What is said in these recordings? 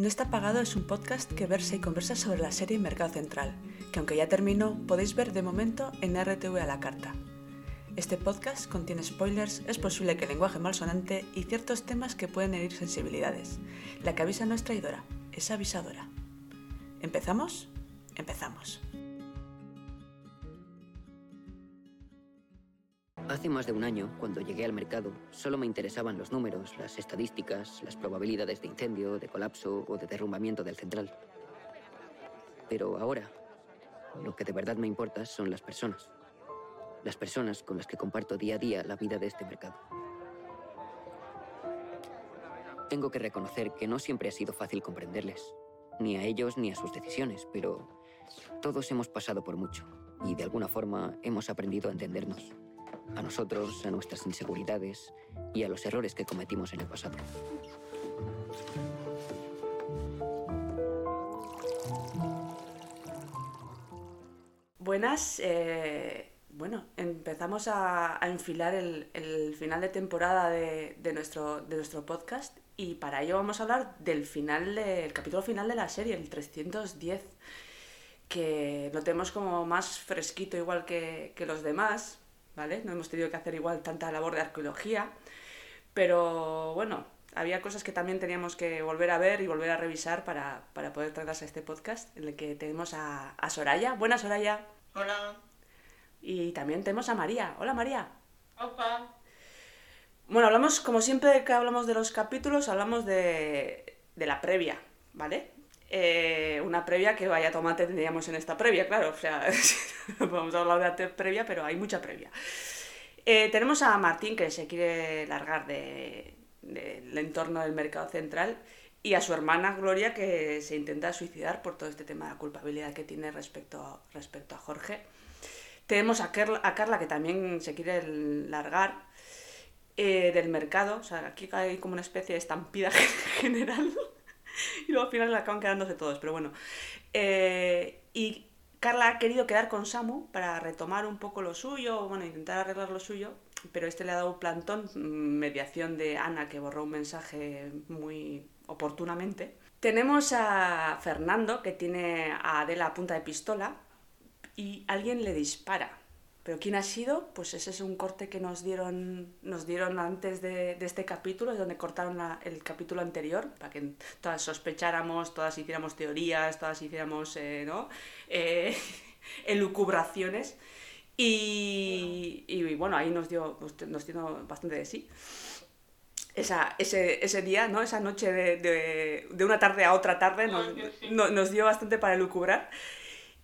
No está pagado es un podcast que versa y conversa sobre la serie Mercado Central, que aunque ya terminó, podéis ver de momento en RTV a la carta. Este podcast contiene spoilers, es posible que lenguaje malsonante y ciertos temas que pueden herir sensibilidades. La que avisa no es traidora, es avisadora. ¿Empezamos? Empezamos. Hace más de un año, cuando llegué al mercado, solo me interesaban los números, las estadísticas, las probabilidades de incendio, de colapso o de derrumbamiento del central. Pero ahora, lo que de verdad me importa son las personas. Las personas con las que comparto día a día la vida de este mercado. Tengo que reconocer que no siempre ha sido fácil comprenderles, ni a ellos ni a sus decisiones, pero todos hemos pasado por mucho y de alguna forma hemos aprendido a entendernos a nosotros, a nuestras inseguridades y a los errores que cometimos en el pasado. Buenas, eh, bueno, empezamos a, enfilar el, final de temporada de, nuestro, de nuestro podcast y para ello vamos a hablar del final del capítulo final de la serie, el 310, que lo tenemos como más fresquito igual que los demás, no hemos tenido que hacer igual tanta labor de arqueología, pero bueno, había cosas que también teníamos que volver a ver y volver a revisar para, poder tratarse a este podcast, en el que tenemos a, Soraya. Buenas, Soraya. Hola. Y también tenemos a María. Hola, María. Hola. Bueno, hablamos, como siempre que hablamos de los capítulos, hablamos de, de la previa, ¿vale? Eh, una previa que vaya tomate tendríamos en esta previa, claro, o sea, vamos a hablar de previa, pero hay mucha previa. Eh, tenemos a Martín que se quiere largar del entorno del mercado central y a su hermana Gloria que se intenta suicidar por todo este tema de la culpabilidad que tiene respecto, respecto a Jorge. Tenemos a, a Carla que también se quiere largar eh, del mercado, o sea, aquí hay como una especie de estampida general. y luego al final acaban quedándose todos, pero bueno. Eh, y Carla ha querido quedar con Samu para retomar un poco lo suyo, bueno, intentar arreglar lo suyo, pero este le ha dado un plantón, mm, mediación de Ana que borró un mensaje muy oportunamente. Tenemos a Fernando que tiene a Adela a punta de pistola y alguien le dispara. Pero ¿quién ha sido? Pues ese es un corte que nos dieron, nos dieron antes de, este capítulo, es donde cortaron el capítulo anterior, para que todas sospecháramos, todas hiciéramos teorías, todas hiciéramos, eh, ¿no? Eh, elucubraciones. Y, y, bueno, ahí nos dio, nos dio bastante de sí. Esa, ese, ese, día, ¿no? Esa noche de, de, de, una tarde a otra tarde nos, nos dio bastante para elucubrar.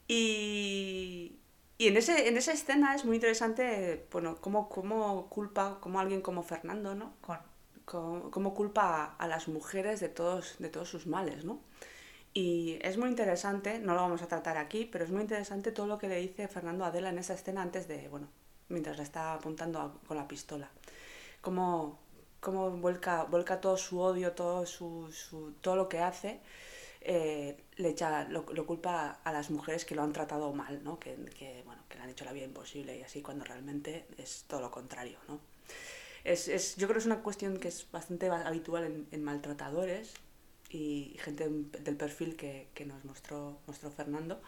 Y, y en, ese, en esa escena es muy interesante, bueno, cómo, cómo culpa, como alguien como Fernando, ¿no? Con, cómo, culpa a, las mujeres de todos, de todos sus males, ¿no? Y es muy interesante, no lo vamos a tratar aquí, pero es muy interesante todo lo que le dice Fernando a Adela en esa escena antes de, bueno, mientras le está apuntando con la pistola. Cómo, cómo vuelca, vuelca todo su odio, todo, su, su, todo lo que hace eh, le echa, lo, culpa a las mujeres que lo han tratado mal, ¿no? que, que han hecho la vida imposible y así, cuando realmente es todo lo contrario. ¿no? Es, es, yo creo que es una cuestión que es bastante habitual en, maltratadores y, gente del perfil que, que, nos mostró, mostró Fernando.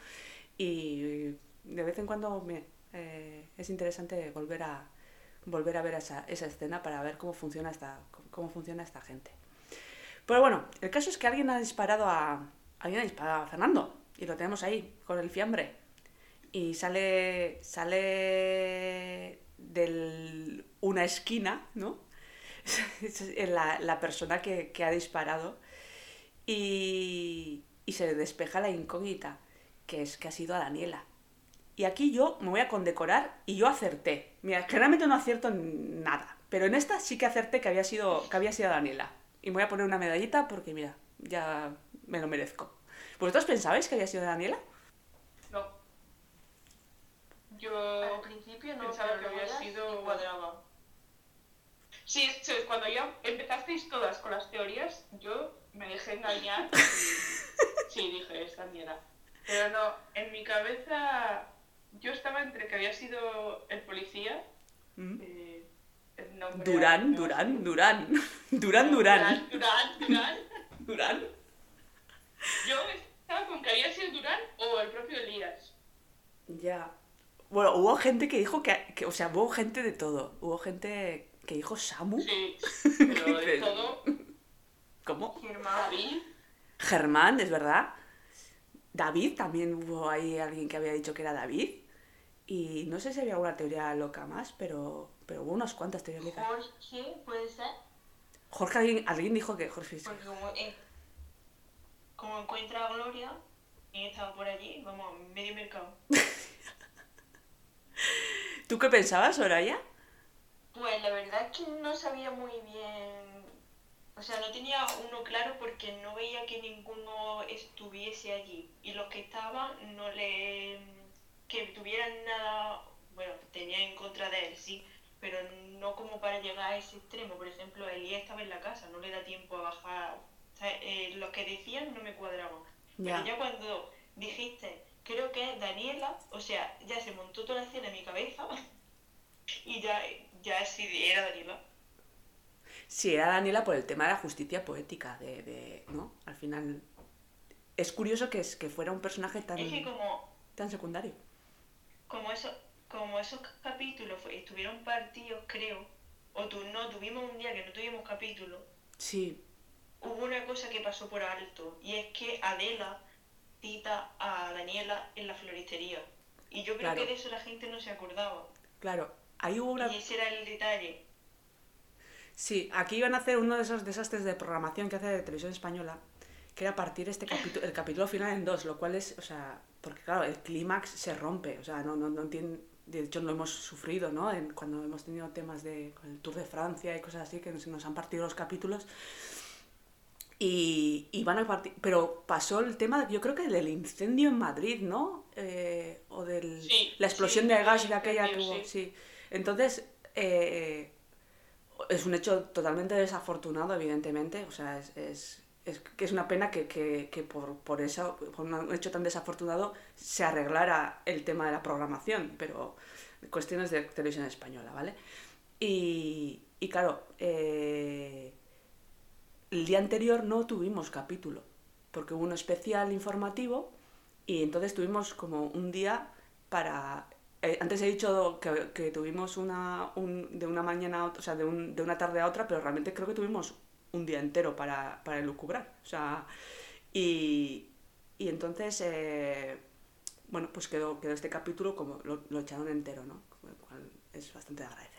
Y de vez en cuando eh, es interesante volver a, volver a ver esa, esa escena para ver cómo funciona esta, cómo funciona esta gente. Pero bueno, el caso es que alguien ha disparado a. Alguien ha disparado a Fernando. Y lo tenemos ahí, con el fiambre. Y sale. sale. de una esquina, ¿no? la, la persona que, que, ha disparado. Y, y se despeja la incógnita, que es que ha sido a Daniela. Y aquí yo me voy a condecorar y yo acerté. Mira, generalmente no acierto nada, pero en esta sí que acerté que había sido, que había sido Daniela. Y me voy a poner una medallita porque, mira, ya me lo merezco. ¿Vosotros pensabais que había sido Daniela? Yo al principio no pensaba que había sido cuadraba. Sí, cuando ya empezasteis todas con las teorías, yo me dejé engañar y sí, dije, es Daniela. Pero no, en mi cabeza yo estaba entre que había sido el policía, mm. eh, Durán, Durán, Durán. Durán, Durán. Durán, Durán. Durán. Yo estaba con que había sido Durán o el propio Elías. Ya. Bueno, hubo gente que dijo que, que, o sea, hubo gente de todo. Hubo gente que dijo Samu. Sí, pero de todo. ¿Cómo? David. Germán, es verdad. David, también hubo ahí alguien que había dicho que era David. Y no sé si había alguna teoría loca más, pero, pero hubo unas cuantas teorías locas. Jorge, puede ser. Jorge, alguien, alguien dijo que Jorge. Porque como, en- como encuentra a Gloria y estaba por allí, vamos, medio mercado. ¿Tú qué pensabas, Soraya? Pues la verdad es que no sabía muy bien. O sea, no tenía uno claro porque no veía que ninguno estuviese allí. Y los que estaban no le. que tuvieran nada. Bueno, tenía en contra de él, sí. Pero no como para llegar a ese extremo. Por ejemplo, Elías estaba en la casa, no le da tiempo a bajar. O sea, eh, los que decían no me cuadraban. Ya. Pero ya cuando dijiste, creo que es Daniela, o sea, ya se montó toda la escena en mi cabeza y ya, ya sí era Daniela. Sí, era Daniela por el tema de la justicia poética, de, de- ¿no? Al final... Es curioso que, es, que fuera un personaje tan, Es que como, tan secundario. como, eso, como esos capítulos estuvieron partidos, creo, o tu, no, tuvimos un día que no tuvimos capítulo, Sí, hubo una cosa que pasó por alto, y es que Adela cita a Daniela en la floristería. Y yo creo Claro. que de eso la gente no se acordaba. claro. Ahí hubo una... Y ese era el detalle. Sí, aquí iban a hacer uno de esos desastres de programación que hace de televisión española, que era partir este capítulo, el capítulo final en dos, lo cual es, o sea, porque claro, el clímax se rompe, o sea, no, no, no tiene, de hecho lo hemos sufrido, ¿no? En- cuando hemos tenido temas de con el Tour de Francia y cosas así, que nos, nos han partido los capítulos. Y, y van a partir, pero pasó el tema, yo creo que del incendio en Madrid, ¿no? Eh, o del Sí, la explosión sí, de gas de aquella que hubo, sí. Entonces, eh, es un hecho totalmente desafortunado, evidentemente. O sea, es, es, es que es una pena que, que, que por, por eso, por un hecho tan desafortunado, se arreglara el tema de la programación, pero cuestiones de televisión española, ¿vale? Y, y claro, eh, el día anterior no tuvimos capítulo, porque hubo un especial informativo y entonces tuvimos como un día para... eh, antes he dicho que, que tuvimos una, un- de una mañana a otra, o sea, de, un- de una tarde a otra, pero realmente creo que tuvimos un día entero para, para elucubrar. O sea, y, y entonces, eh, bueno, pues quedó, quedó este capítulo como lo, lo echaron entero, ¿no? Es bastante de agradecer.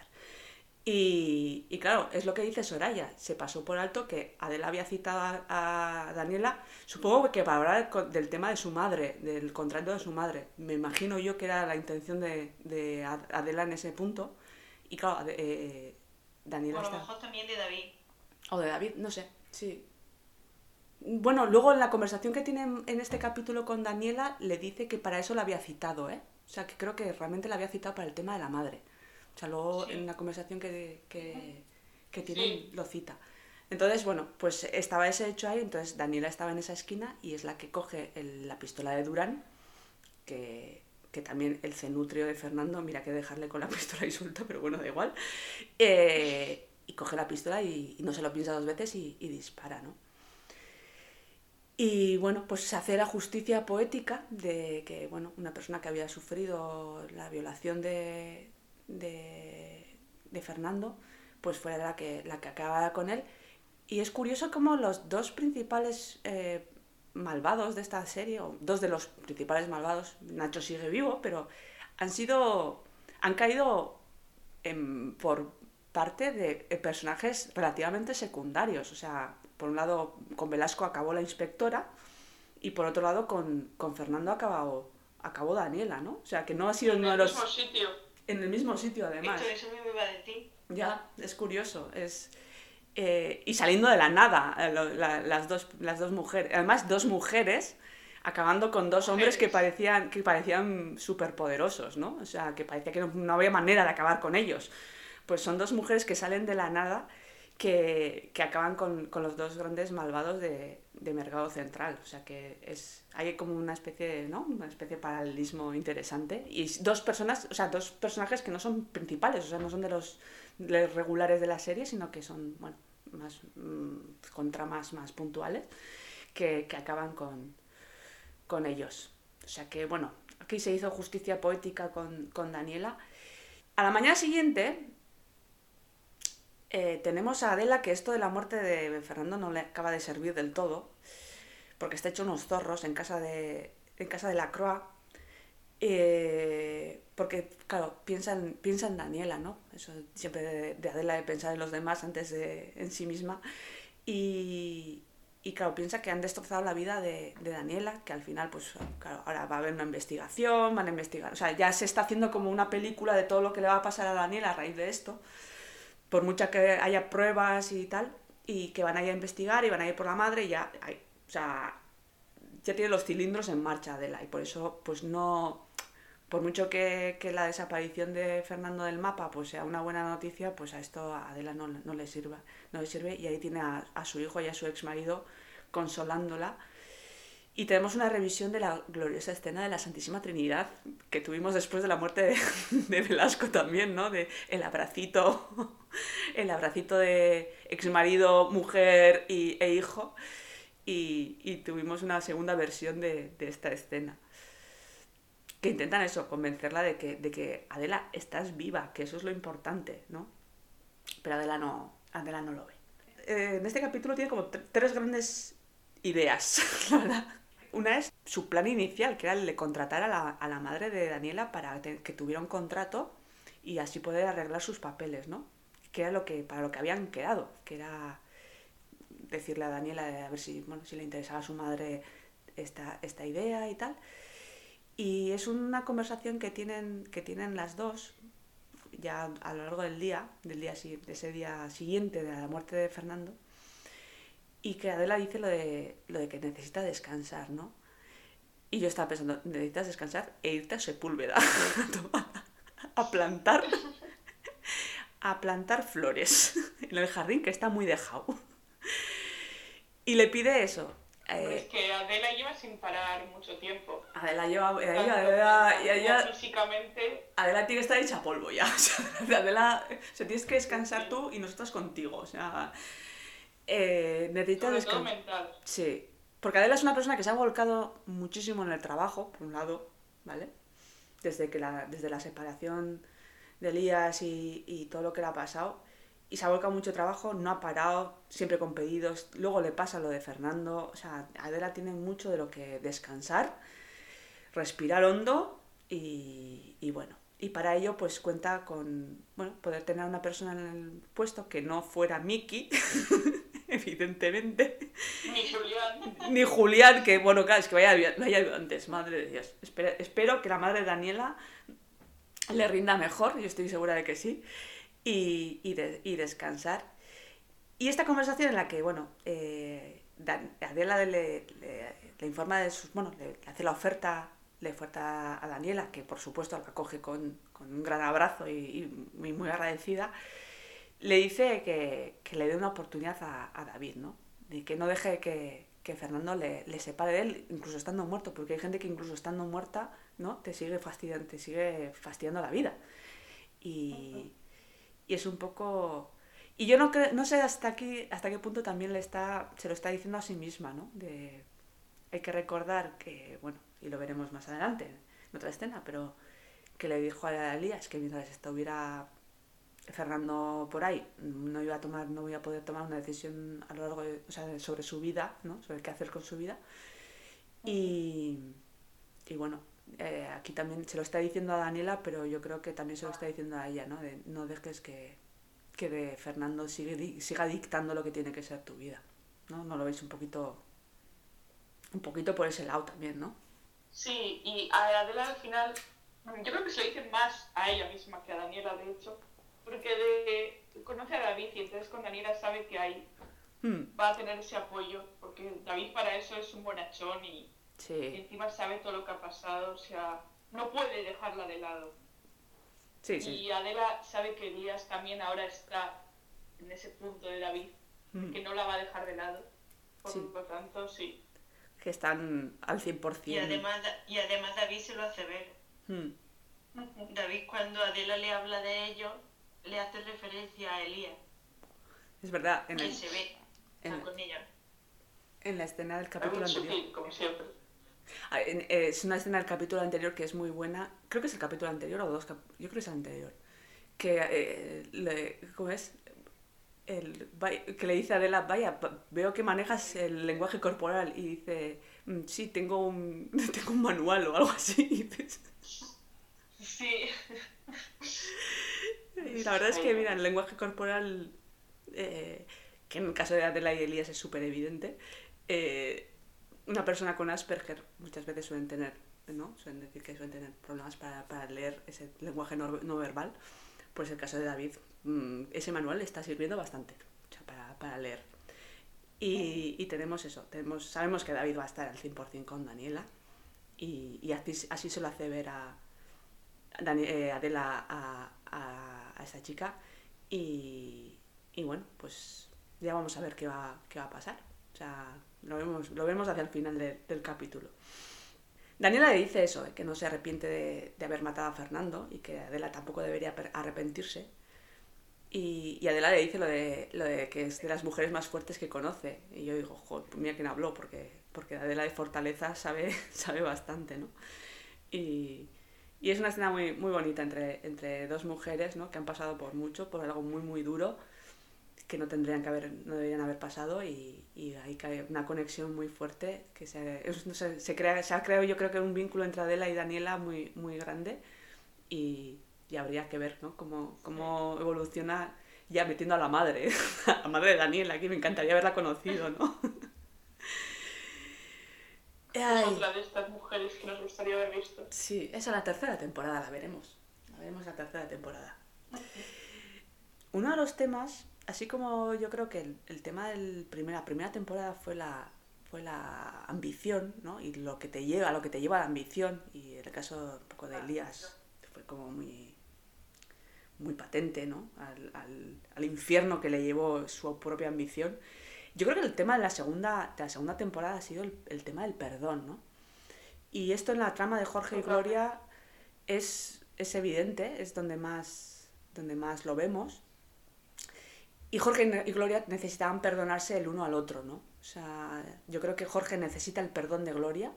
Y, y claro, es lo que dice Soraya, se pasó por alto que Adela había citado a, a Daniela, supongo que para hablar del tema de su madre, del contrato de su madre. Me imagino yo que era la intención de, de Ad- Adela en ese punto. Y claro, eh, O Daniela a lo está... mejor también de David. O de David, no sé, sí. Bueno, luego en la conversación que tiene en- en este capítulo con Daniela, le dice que para eso la había citado, ¿eh? O sea, que creo que realmente la había citado para el tema de la madre. O sea, luego Sí. en la conversación que, que, que tienen Sí. lo cita. Entonces, bueno, pues estaba ese hecho ahí, entonces Daniela estaba en esa esquina y es la que coge el- la pistola de Durán, que, que también el cenutrio de Fernando, mira que dejarle con la pistola y suelta, pero bueno, da igual. Eh, y coge la pistola y, y no se lo piensa dos veces y, y dispara, ¿no? Y bueno, pues se hace la justicia poética de que, bueno, una persona que había sufrido la violación de, de, de Fernando, pues fuera la que, la que acabara con él. Y es curioso como los dos principales eh, malvados de esta serie, o dos de los principales malvados, Nacho sigue vivo, pero han sido, han caído en- por parte de eh, personajes relativamente secundarios. O sea, por un lado con Velasco acabó la inspectora y por otro lado con, con Fernando acabó, acabó Daniela, ¿no? O sea, que no ha sido En uno de los... mismo sitio. En el mismo sitio, además. Esto eso mismo iba a decir. Ya, es curioso. Es, eh, y saliendo de la nada, eh, la- las, dos, las dos mujeres. Además, dos mujeres acabando con dos hombres que parecían, que parecían súper poderosos, ¿no? O sea, que parecía que no, no había manera de acabar con ellos. Pues son dos mujeres que salen de la nada que, que acaban con, con los dos grandes malvados de, de Mercado Central. O sea que es, hay como una especie de, ¿no? Una especie de paralelismo interesante. Y dos personas, o sea, dos personajes que no son principales, o sea, no son de los, de los regulares de la serie, sino que son, bueno, más mm, con tramas más puntuales. que, acaban con, con ellos. O sea que, bueno, aquí se hizo justicia poética con, con Daniela. A la mañana siguiente eh, tenemos a Adela que esto de la muerte de Fernando no le acaba de servir del todo, porque está hecho unos zorros en casa de, en casa de la Croix. Eh, porque, claro, piensa en, Daniela, ¿no? Eso siempre de, Adela de pensar en los demás antes de en sí misma. Y, y claro, piensa que han destrozado la vida de, de, Daniela, que al final, pues, claro, ahora va a haber una investigación, van a investigar. O sea, ya se está haciendo como una película de todo lo que le va a pasar a Daniela a raíz de esto por mucha que haya pruebas y tal, y que van a ir a investigar y van a ir por la madre, ya, o sea, ya tiene los cilindros en marcha Adela, y por eso, pues no, por mucho que, que, la desaparición de Fernando del mapa pues sea una buena noticia, pues a esto a Adela no, no le sirve, no le sirve, y ahí tiene a, su hijo y a su ex marido consolándola y tenemos una revisión de la gloriosa escena de la Santísima Trinidad que tuvimos después de la muerte de, Velasco también, ¿no? De el abracito, el abracito de exmarido, mujer y, e hijo. Y, tuvimos una segunda versión de, esta escena. Que intentan eso, convencerla de que, de que Adela, estás viva, que eso es lo importante, ¿no? Pero Adela no, Adela no lo ve. Eh, en este capítulo tiene como tres grandes ideas, ¿verdad? Una es su plan inicial, que era el de contratar a la, a la madre de Daniela para que tuviera un contrato y así poder arreglar sus papeles, ¿no? Que era lo que, para lo que habían quedado, que era decirle a Daniela a ver si, bueno, si le interesaba a su madre esta, esta idea y tal. Y es una conversación que tienen, que tienen las dos ya a lo largo del día, del día de ese día siguiente de la muerte de Fernando, y que Adela dice lo de, lo de que necesita descansar, ¿no? Y yo estaba pensando, necesitas descansar e irte a Sepúlveda a plantar a plantar flores en el jardín que está muy dejado. Y le pide eso. Eh, es que Adela lleva sin parar mucho tiempo. Adela lleva. Adela, Adela, físicamente. Adela tiene que estar hecha polvo ya. Adela, o tienes que descansar tú y nosotros contigo. O sea, eh, necesita descansar. Sí, porque Adela es una persona que se ha volcado muchísimo en el trabajo, por un lado, ¿vale? Desde, que la, desde la separación de Elías y, y todo lo que le ha pasado. Y se ha volcado mucho trabajo, no ha parado, siempre con pedidos. Luego le pasa lo de Fernando. O sea, Adela tiene mucho de lo que descansar, respirar hondo y, y bueno. Y para ello, pues cuenta con bueno, poder tener una persona en el puesto que no fuera Miki, evidentemente. Ni Julián. Ni Julián, que bueno, claro, es que vaya, vaya antes, madre de Dios. Espero, espero, que la madre Daniela le rinda mejor, yo estoy segura de que sí, y, y, y descansar. Y esta conversación en la que, bueno, eh, Adela le, le, informa de sus, bueno, le, hace la oferta, le oferta a Daniela, que por supuesto la acoge con, con un gran abrazo y, muy, muy agradecida le dice que, le dé una oportunidad a, David, ¿no? Y que no deje que, Fernando le, le, separe de él, incluso estando muerto, porque hay gente que incluso estando muerta, ¿no? Te sigue fastidiando, te sigue fastidiando la vida. Y, es un poco... Y yo no, no sé hasta, aquí, hasta qué punto también le está, se lo está diciendo a sí misma, ¿no? De, hay que recordar que, bueno, y lo veremos más adelante, en otra escena, pero que le dijo a Elías que mientras estuviera Fernando por ahí no iba a tomar, no voy a poder tomar una decisión a lo largo de, o sea, sobre su vida, ¿no? sobre qué hacer con su vida. Y, y bueno, eh, aquí también se lo está diciendo a Daniela, pero yo creo que también se lo está diciendo a ella, ¿no? De, no dejes que, que de Fernando sigue, siga dictando lo que tiene que ser tu vida, ¿no? ¿No lo veis un poquito, un poquito por ese lado también, ¿no? Sí, y a Adela al final, yo creo que se lo dicen más a ella misma que a Daniela, de hecho, porque de, conoce a David y entonces con Daniela sabe que ahí hmm. va a tener ese apoyo, porque David para eso es un bonachón y, encima sabe todo lo que ha pasado, o sea, no puede dejarla de lado. y Adela sabe que Elías también ahora está en ese punto de David, hmm. que no la va a dejar de lado. Por lo tanto, sí. Que están al 100%. Y además, y además David se lo hace ver. Hmm. David cuando Adela le habla de ello, le hace referencia a Elías. Es verdad, en el... se ve con ella. En la escena del capítulo anterior. sutil, como siempre. Ah, eh, Es una escena del capítulo anterior que es muy buena. Creo que es el capítulo anterior o dos. cap- Yo creo que es el anterior. Que, eh, le, ¿cómo es? El, que le dice a Adela, vaya, veo que manejas el lenguaje corporal. Y dice, "Mm, sí, tengo un, tengo un manual o algo así. Y, dices- Sí. y la verdad es que, mira, el lenguaje corporal, eh, que en el caso de Adela y Elías es súper evidente, eh, una persona con Asperger muchas veces suelen tener, ¿no? Suelen decir que suelen tener problemas para, para leer ese lenguaje no, verbal. Pues el caso de David, mm, ese manual le está sirviendo bastante para, para leer. Y, y tenemos eso, tenemos, sabemos que David va a estar al 100% con Daniela y, y así, así se lo hace ver a Dani- eh, Adela a, a, a chica y, y bueno, pues ya vamos a ver qué va, qué va a pasar. Sea, lo vemos, lo vemos hacia el final de- del capítulo. Daniela le dice eso, eh, que no se arrepiente de, haber matado a Fernando y que Adela tampoco debería arrepentirse. Y, y Adela le dice lo de, lo de que es de las mujeres más fuertes que conoce. Y yo digo, joder, pues mira quién habló, porque, porque Adela de Fortaleza sabe, sabe bastante, ¿no? Y, y es una escena muy, muy bonita entre, entre dos mujeres, ¿no? Que han pasado por mucho, por algo muy, muy duro, que no tendrían que haber, no deberían haber pasado y, y cae una conexión muy fuerte que se, es- se, crea, se ha creado yo creo que un vínculo entre Adela y Daniela muy, muy grande y, y habría que ver, ¿no? Cómo, cómo evoluciona ya metiendo a la madre, a la madre de Daniela, que me encantaría haberla conocido, ¿no? Es otra de estas mujeres que nos gustaría haber visto. Sí, esa la tercera temporada, la veremos. La veremos la tercera temporada. Uno de los temas, así como yo creo que el, el tema de la primera temporada fue la, fue la ambición, ¿no? Y lo que te lleva, lo que te lleva a la ambición. Y en el caso un poco de Elías fue como muy, muy patente, ¿no? Al, al, al infierno que le llevó su propia ambición. Yo creo que el tema de la segunda, de la segunda temporada ha sido el, el tema del perdón, ¿no? Y esto en la trama de Jorge y Gloria es, es evidente, es donde más, donde más lo vemos. Y Jorge y Gloria necesitaban perdonarse el uno al otro, ¿no? O sea, yo creo que Jorge necesita el perdón de Gloria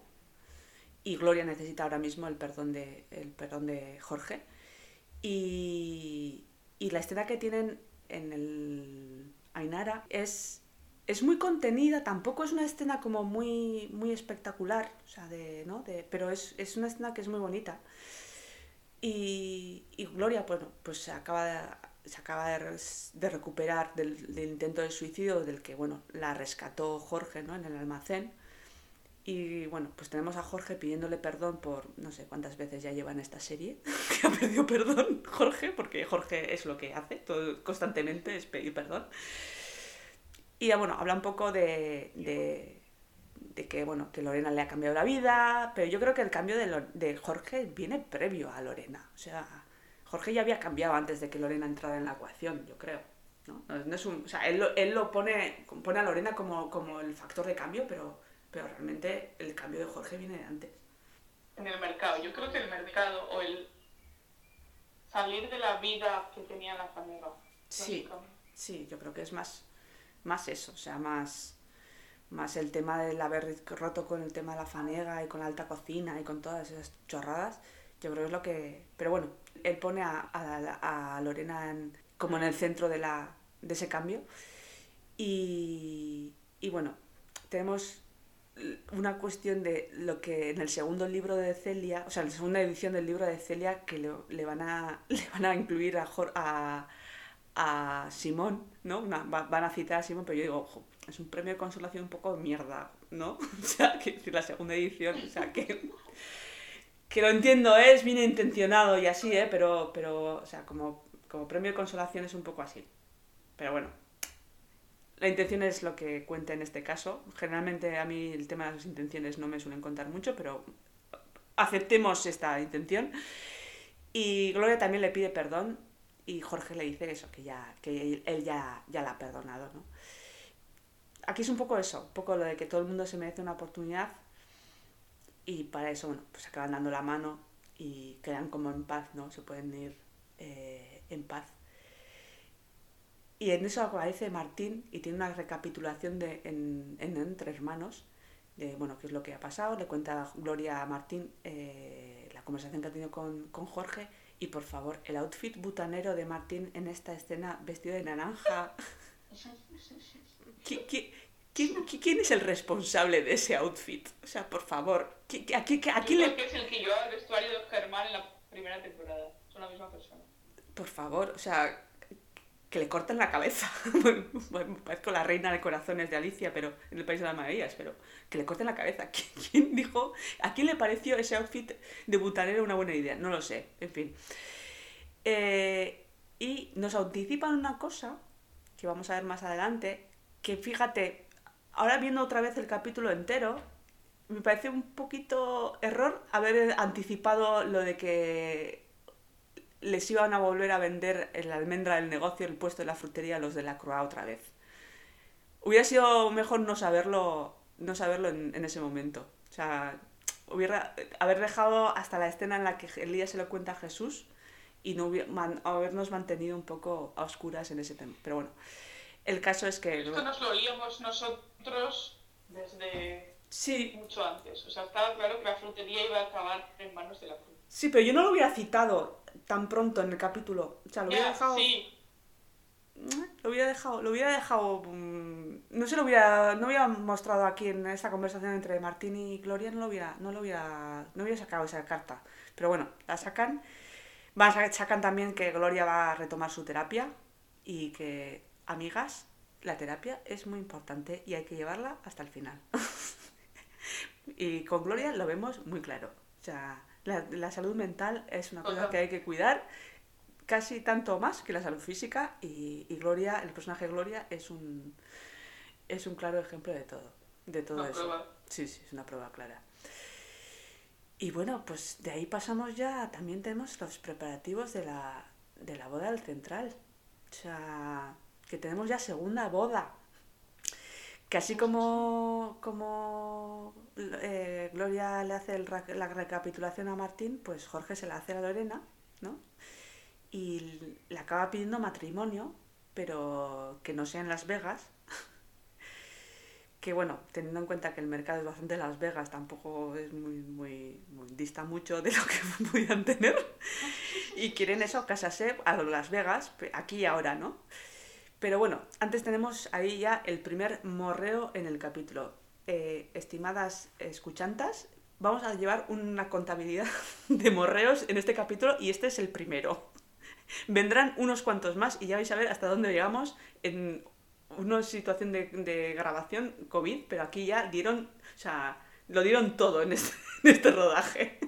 y Gloria necesita ahora mismo el perdón de, el perdón de Jorge. Y, y la escena que tienen en el Ainara es, es muy contenida, tampoco es una escena como muy, muy espectacular, o sea, de, ¿no? de, pero es, es una escena que es muy bonita. Y, y Gloria, bueno, pues acaba de, se acaba de, de recuperar del, del intento de suicidio del que, bueno, la rescató Jorge, ¿no? En el almacén. Y bueno, pues tenemos a Jorge pidiéndole perdón por no sé cuántas veces ya lleva en esta serie, que ha pedido perdón Jorge, porque Jorge es lo que hace todo, constantemente, es pedir perdón. Y bueno, habla un poco de, de, de que, bueno, que Lorena le ha cambiado la vida, pero yo creo que el cambio de, de Jorge viene previo a Lorena. O sea, Jorge ya había cambiado antes de que Lorena entrara en la ecuación, yo creo. ¿no? No- es un- o sea, él, lo- él lo pone, pone a Lorena como, como el factor de cambio, pero, pero realmente el cambio de Jorge viene de antes. En el mercado. Yo creo que el mercado o el salir de la vida que tenía la familia. Sí. Sí, yo creo que es más, más eso, o sea, más, más el tema del haber roto con el tema de la fanega y con la alta cocina y con todas esas chorradas, yo creo que es lo que... Pero bueno, él pone a, a- a Lorena en- como en el centro de, la, de ese cambio y, y bueno, tenemos una cuestión de lo que en el segundo libro de Celia, o sea, en la segunda edición del libro de Celia, que le, le van, a, le van a incluir a, a, a Simón, ¿no? Una- va- van a citar a Simón, pero yo digo, "Ojo, es un premio de consolación un poco mierda, ¿no? O sea, que la segunda edición, o sea, que, que lo entiendo, es bien intencionado y así, ¿eh? Pero, pero o sea, como, como premio de consolación es un poco así. Pero bueno, la intención es lo que cuenta en este caso. Generalmente a mí el tema de las intenciones no me suelen contar mucho, pero aceptemos esta intención. Y Gloria también le pide perdón y Jorge le dice eso, que ya que él, él ya, ya la ha perdonado, ¿no? Aquí es un poco eso, un poco lo de que todo el mundo se merece una oportunidad y para eso, bueno, pues acaban dando la mano y quedan como en paz, ¿no? Se pueden ir eh, en paz. y en eso aparece Martín y tiene una recapitulación de, en, en Entre Hermanos de bueno, qué es lo que ha pasado. Le cuenta Gloria a Martín eh, la conversación que ha tenido con, con Jorge. Y por favor, el outfit butanero de Martín en esta escena vestido de naranja. ¿Qui- qui- ¿Quién, qui- quién es el responsable de ese outfit? O sea, por favor, ¿qui- qui- ¿a, qui- a quién le, que es el que llevaba el vestuario de Germán en la primera temporada. Son la misma persona. Por favor, o sea, que le corten la cabeza. Bueno, parezco la reina de corazones de Alicia, pero en el País de las Maravillas, pero que le corten la cabeza. ¿Qui- ¿Quién dijo? ¿A quién le pareció ese outfit de butanero una buena idea? No lo sé, en fin. Eh, y nos anticipan una cosa que vamos a ver más adelante, que fíjate, ahora viendo otra vez el capítulo entero, me parece un poquito error haber anticipado lo de que les iban a volver a vender la almendra del negocio, el puesto de la frutería los de la Croix otra vez. Hubiera sido mejor no saberlo, no saberlo en, ese momento. O sea, hubiera, haber dejado hasta la escena en la que Elías se lo cuenta a Jesús y no hubiera- habernos mantenido un poco a oscuras en ese tema. Pero bueno, el caso es que... Esto nos lo olíamos nosotros desde Sí, mucho antes. O sea, estaba claro que la frutería iba a acabar en manos de la fruta. sí, pero yo no lo hubiera citado tan pronto en el capítulo. O sea, lo hubiera Ya, dejado... sí. Lo hubiera dejado, lo hubiera dejado, mm, no se lo hubiera, no hubiera mostrado aquí en esta conversación entre Martín y Gloria, no lo hubiera, no lo hubiera, no hubiera sacado esa carta. Pero bueno, la sacan, van sacan también que Gloria va a retomar su terapia y que, amigas, la terapia es muy importante y hay que llevarla hasta el final. y con Gloria lo vemos muy claro. O sea, la, la salud mental es una cosa Ajá. que hay que cuidar casi tanto más que la salud física y, y Gloria, el personaje Gloria es un es un claro ejemplo de todo, de todo Una eso. prueba. Sí, sí, es una prueba clara. Y bueno, pues de ahí pasamos ya, también tenemos los preparativos de la, de la boda del central. O sea, que tenemos ya segunda boda. Que así como, como eh, Gloria le hace el la recapitulación a Martín, pues Jorge se la hace a Lorena, ¿no? Y le acaba pidiendo matrimonio, pero que no sea en Las Vegas. Que bueno, teniendo en cuenta que el mercado es bastante Las Vegas, tampoco es muy, muy, muy- dista mucho de lo que pudieran tener. Y quieren eso, casarse a Las Vegas, aquí y ahora, ¿no? Pero bueno, antes tenemos ahí ya el primer morreo en el capítulo. Eh, estimadas escuchantas, vamos a llevar una contabilidad de morreos en este capítulo y este es el primero. Vendrán unos cuantos más y ya vais a ver hasta dónde llegamos en una situación de, de grabación COVID, pero aquí ya dieron, o sea, lo dieron todo en este, en este rodaje.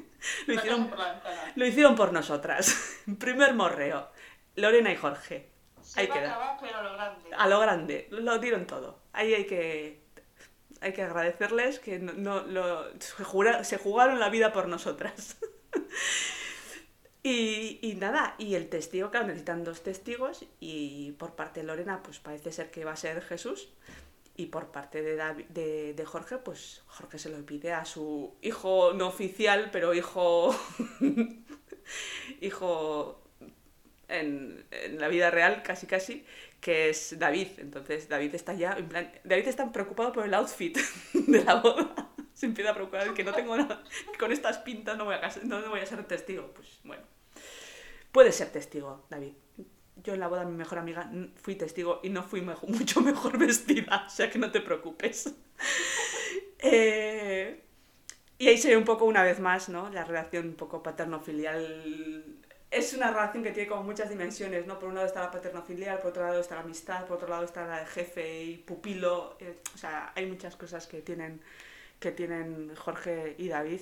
Hicieron, lo hicieron por nosotras. Primer morreo. Lorena y Jorge. Se Ahí va a acabar, pero a lo grande. A lo grande. Lo dieron todo. Ahí hay que. Hay que agradecerles que no, no- lo, se, jura- se jugaron la vida por nosotras. y, y nada, y el testigo, claro, necesitan dos testigos y por parte de Lorena, pues parece ser que va a ser Jesús. Y por parte de, Davi- de, de Jorge, pues Jorge se lo pide a su hijo no oficial, pero hijo. hijo en, en la vida real, casi casi, que es David. Entonces David está ya, en plan, David está preocupado por el outfit de la boda. Se empieza a preocupar que no tengo nada, con estas pintas no voy a, no voy a ser testigo. Pues bueno, puede ser testigo, David. Yo en la boda de mi mejor amiga fui testigo y no fui mucho mejor vestida, o sea que no te preocupes. Eh, y ahí se ve un poco una vez más, ¿no? La relación un poco paterno-filial. Es una relación que tiene como muchas dimensiones, ¿no? Por un lado está la paterno-filial, por otro lado está la amistad, por otro lado está la jefe y pupilo. eh, o sea, hay muchas cosas que tienen, que tienen Jorge y David.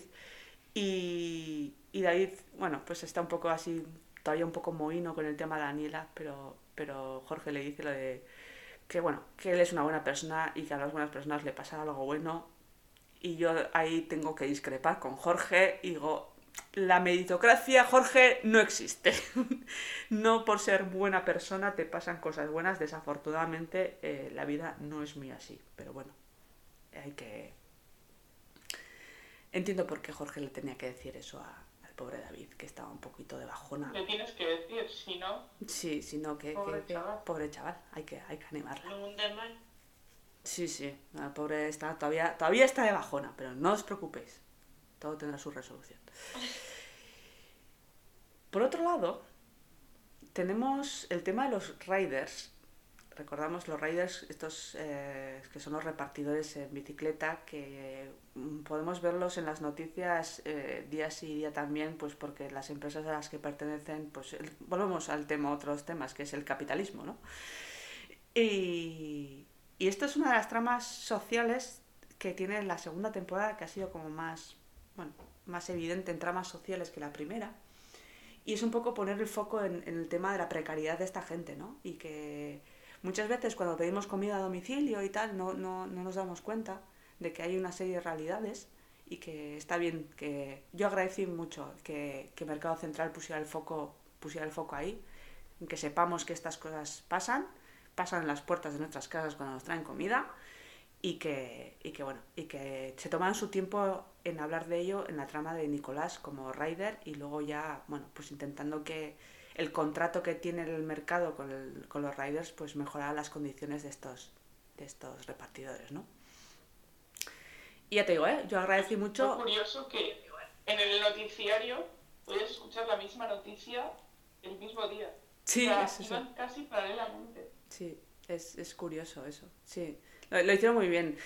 Y, y David, bueno, pues está un poco así, todavía un poco mohino con el tema de Daniela, pero, pero Jorge le dice lo de que, bueno, que él es una buena persona y que a las buenas personas le pasa algo bueno y yo ahí tengo que discrepar con Jorge y digo, la meritocracia, Jorge, no existe. no por ser buena persona te pasan cosas buenas, desafortunadamente eh, la vida no es muy así, pero bueno, hay que... Entiendo por qué Jorge le tenía que decir eso a, a el pobre David, que estaba un poquito de bajona. Le tienes que decir, si no. Sí, si no, que. Pobre que- chaval. pobre chaval, hay que, hay que animarla. No. Sí, sí, la pobre está todavía, todavía está de bajona, pero no os preocupéis, todo tendrá su resolución. Por otro lado, tenemos el tema de los riders. Recordamos los riders, estos eh, que son los repartidores en bicicleta, que mm, podemos verlos en las noticias eh, día sí día también, pues porque las empresas a las que pertenecen, pues volvemos al tema, otros temas, que es el capitalismo, ¿no? Y, y esto es una de las tramas sociales que tiene la segunda temporada, que ha sido como más, bueno, más evidente en tramas sociales que la primera. Y es un poco poner el foco en, en el tema de la precariedad de esta gente, ¿no? Y que muchas veces cuando pedimos comida a domicilio y tal, no, no, no nos damos cuenta de que hay una serie de realidades y que está bien que yo agradecí mucho que, que Mercado Central pusiera el foco pusiera el foco ahí que sepamos que estas cosas pasan pasan en las puertas de nuestras casas cuando nos traen comida y que, y que bueno, y que se tomaron su tiempo en hablar de ello en la trama de Nicolás como rider y luego ya, bueno, pues intentando que el contrato que tiene el mercado con, el- con los riders pues mejorara las condiciones de estos, de estos repartidores, ¿no? Y ya te digo, ¿eh? Yo agradecí mucho... curioso que en el noticiario podías escuchar la misma noticia el mismo día. Sí, o sea, es eso. iban casi paralelamente. Sí, es, es curioso eso. Sí, lo, lo hicieron muy bien.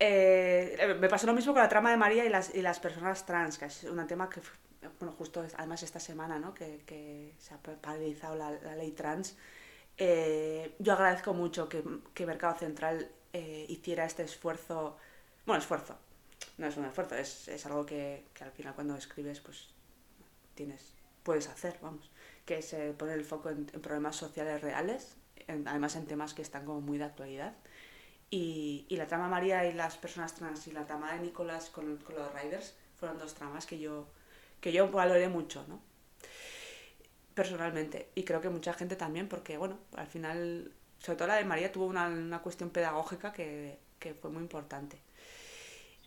Eh, me pasó lo mismo con la trama de María y las, y las personas trans, que es un tema que, bueno, justo además esta semana, ¿no? Que, que se ha paralizado la, la ley trans. Eh, yo agradezco mucho que, que Mercado Central eh, hiciera este esfuerzo, bueno, esfuerzo, no es un esfuerzo, es, es algo que, que al final cuando escribes, pues tienes, puedes hacer, vamos, que es eh, poner el foco en, en problemas sociales reales, en- además en temas que están como muy de actualidad. Y, y la trama María y las personas trans y la trama de Nicolás con, con los riders fueron dos tramas que yo, que yo valoré mucho, ¿no? Personalmente. Y creo que mucha gente también, porque, bueno, al final, sobre todo la de María tuvo una, una cuestión pedagógica que, que fue muy importante.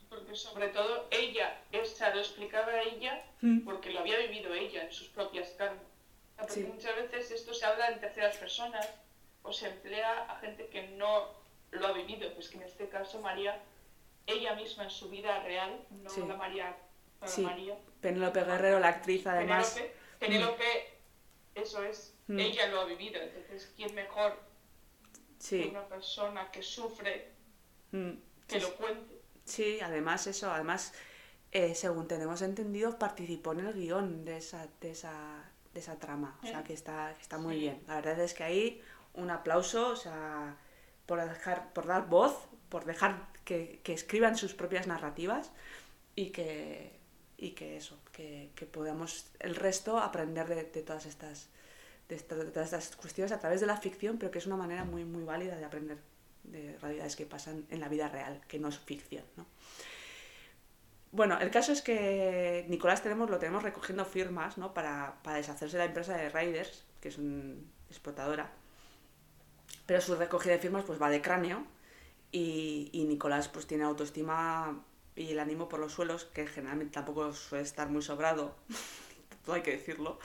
Porque sobre todo ella, esa lo explicaba ella porque lo había vivido ella en sus propias carnes. Porque Sí. muchas veces esto se habla en terceras personas o se emplea a gente que no lo ha vivido. Pues que en este caso María, ella misma en su vida real, no Sí. la María, no Sí. María. Penélope Guerrero, la actriz, además. Penélope, Penélope, eso es, Mm. ella lo ha vivido. Entonces, ¿quién mejor que una persona que sufre mm, que lo cuente? Sí, además eso, además, eh, según tenemos entendido, participó en el guion de esa, de esa, de esa trama. O sea, que está, que está muy bien. La verdad es que ahí un aplauso, o sea, por dejar, por dar voz, por dejar que, que escriban sus propias narrativas y que, y que eso, que, que podamos el resto aprender de, de todas estas de, esta- de todas estas cuestiones a través de la ficción, pero que es una manera muy muy válida de aprender de realidades que pasan en la vida real, que no es ficción, ¿no? Bueno, el caso es que Nicolás tenemos, lo tenemos recogiendo firmas, ¿no? Para, para deshacerse de la empresa de Raiders, que es una explotadora. Pero su recogida de firmas pues va de cráneo y, y Nicolás pues tiene autoestima y el ánimo por los suelos, que generalmente tampoco suele estar muy sobrado, hay que decirlo.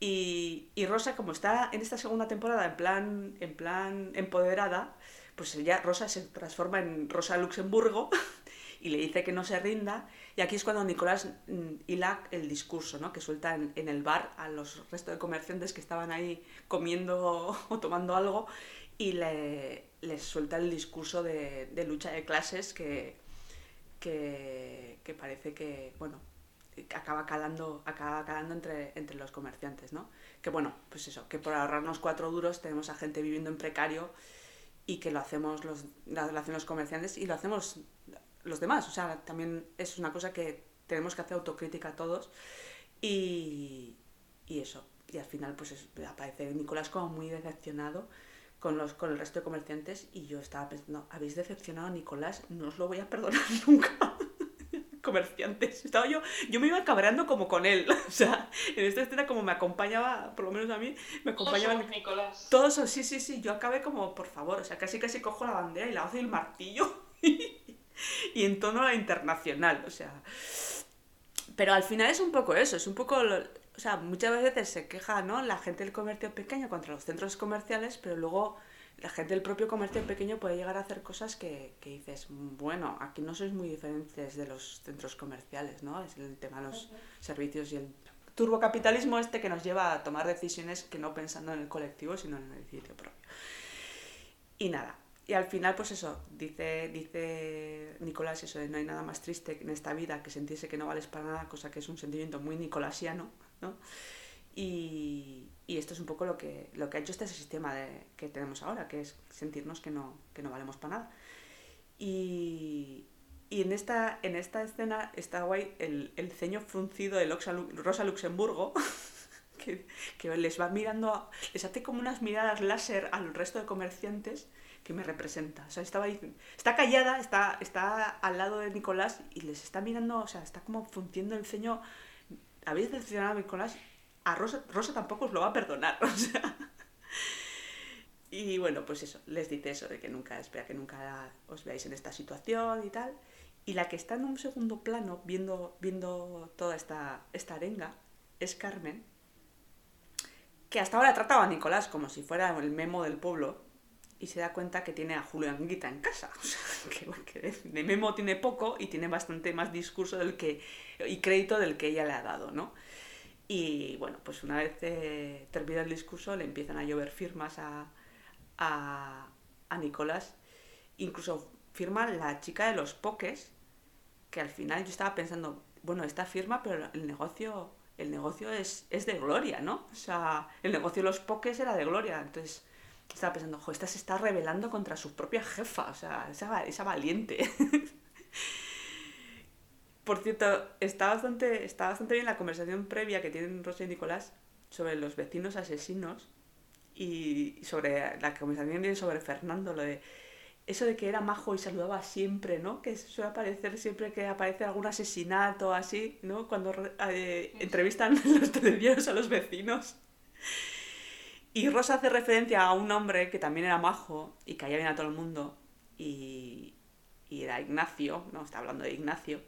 Y, y Rosa, como está en esta segunda temporada en plan, en plan empoderada, pues ya Rosa se transforma en Rosa Luxemburgo y le dice que no se rinda. Y aquí es cuando Nicolás mm, hila el discurso ¿no? que suelta en, el bar a los restos de comerciantes que estaban ahí comiendo o tomando algo y le, les suelta el discurso de, lucha de clases que, que, que parece que, bueno, acaba calando, acaba calando entre, entre los comerciantes, ¿no? Que bueno, pues eso, que por ahorrarnos cuatro duros tenemos a gente viviendo en precario y que lo hacemos los, lo hacen los comerciantes y lo hacemos los demás. O sea, también es una cosa que tenemos que hacer autocrítica todos y, y eso. Y al final pues es- aparece Nicolás como muy decepcionado con, los, con el resto de comerciantes y yo estaba pensando, habéis decepcionado a Nicolás, no os lo voy a perdonar nunca. comerciantes. Estaba yo, yo me iba cabreando como con él. O sea, en esta escena como me acompañaba, por lo menos a mí, me Todos acompañaba somos Nicolás. todos, sí, sí, sí, yo acabé como, por favor, o sea, casi casi cojo la bandera y la hago y el martillo. y en tono internacional, o sea. Pero al final es un poco eso, es un poco... o sea, muchas veces se queja, ¿no? La gente del comercio pequeño contra los centros comerciales, pero luego la gente del propio comercio pequeño puede llegar a hacer cosas que, que, dices, bueno, aquí no sois muy diferentes de los centros comerciales, ¿no? Es el tema de los servicios y el turbocapitalismo este que nos lleva a tomar decisiones que no pensando en el colectivo, sino en el sitio propio. Y nada, y al final, pues eso, dice, dice Nicolás eso de no hay nada más triste en esta vida que sentirse que no vales para nada, cosa que es un sentimiento muy nicolasiano, ¿no? Y, y esto es un poco lo que, lo que ha hecho este sistema de, que tenemos ahora, que es sentirnos que no, que no valemos para nada. Y, y en, esta, en esta escena está guay el, el ceño fruncido de Rosa Luxemburgo, que, que, les va mirando, les hace como unas miradas láser al resto de comerciantes que me representa. O sea, estaba está callada, está, está al lado de Nicolás y les está mirando, o sea, está como frunciendo el ceño. Habéis decepcionado a Nicolás a Rosa, Rosa tampoco os lo va a perdonar. O sea. Y bueno, pues eso, les dice eso de que nunca, espera que nunca os veáis en esta situación y tal. Y la que está en un segundo plano viendo, viendo toda esta, esta arenga es Carmen, que hasta ahora trataba a Nicolás como si fuera el memo del pueblo y se da cuenta que tiene a Julio Anguita en casa. O sea, que, de memo tiene poco y tiene bastante más discurso del que, y crédito del que ella le ha dado, ¿no? Y bueno, pues una vez eh, termina el discurso le empiezan a llover firmas a, a, a Nicolás. Incluso firma la chica de los poques, que al final yo estaba pensando, bueno, esta firma, pero el negocio, el negocio es, es de Gloria, ¿no? O sea, el negocio de los poques era de Gloria. Entonces estaba pensando, jo, esta se está rebelando contra su propia jefa, o sea, esa, esa valiente. Por cierto, está bastante, está bastante bien la conversación previa que tienen Rosa y Nicolás sobre los vecinos asesinos y sobre la conversación que sobre Fernando, lo de eso de que era majo y saludaba siempre, ¿no? Que suele aparecer siempre que aparece algún asesinato así, ¿no? Cuando eh, entrevistan los telediarios a los vecinos. Y Rosa hace referencia a un hombre que también era majo y caía bien a todo el mundo y, y era Ignacio, ¿no? Está hablando de Ignacio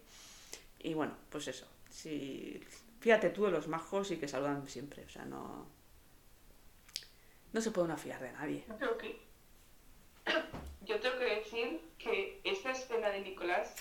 y bueno, pues eso. Si, fíjate tú de los majos y que saludan siempre. O sea, no. No se puede una fiar de nadie. Yo creo que. Yo tengo que decir que esta escena de Nicolás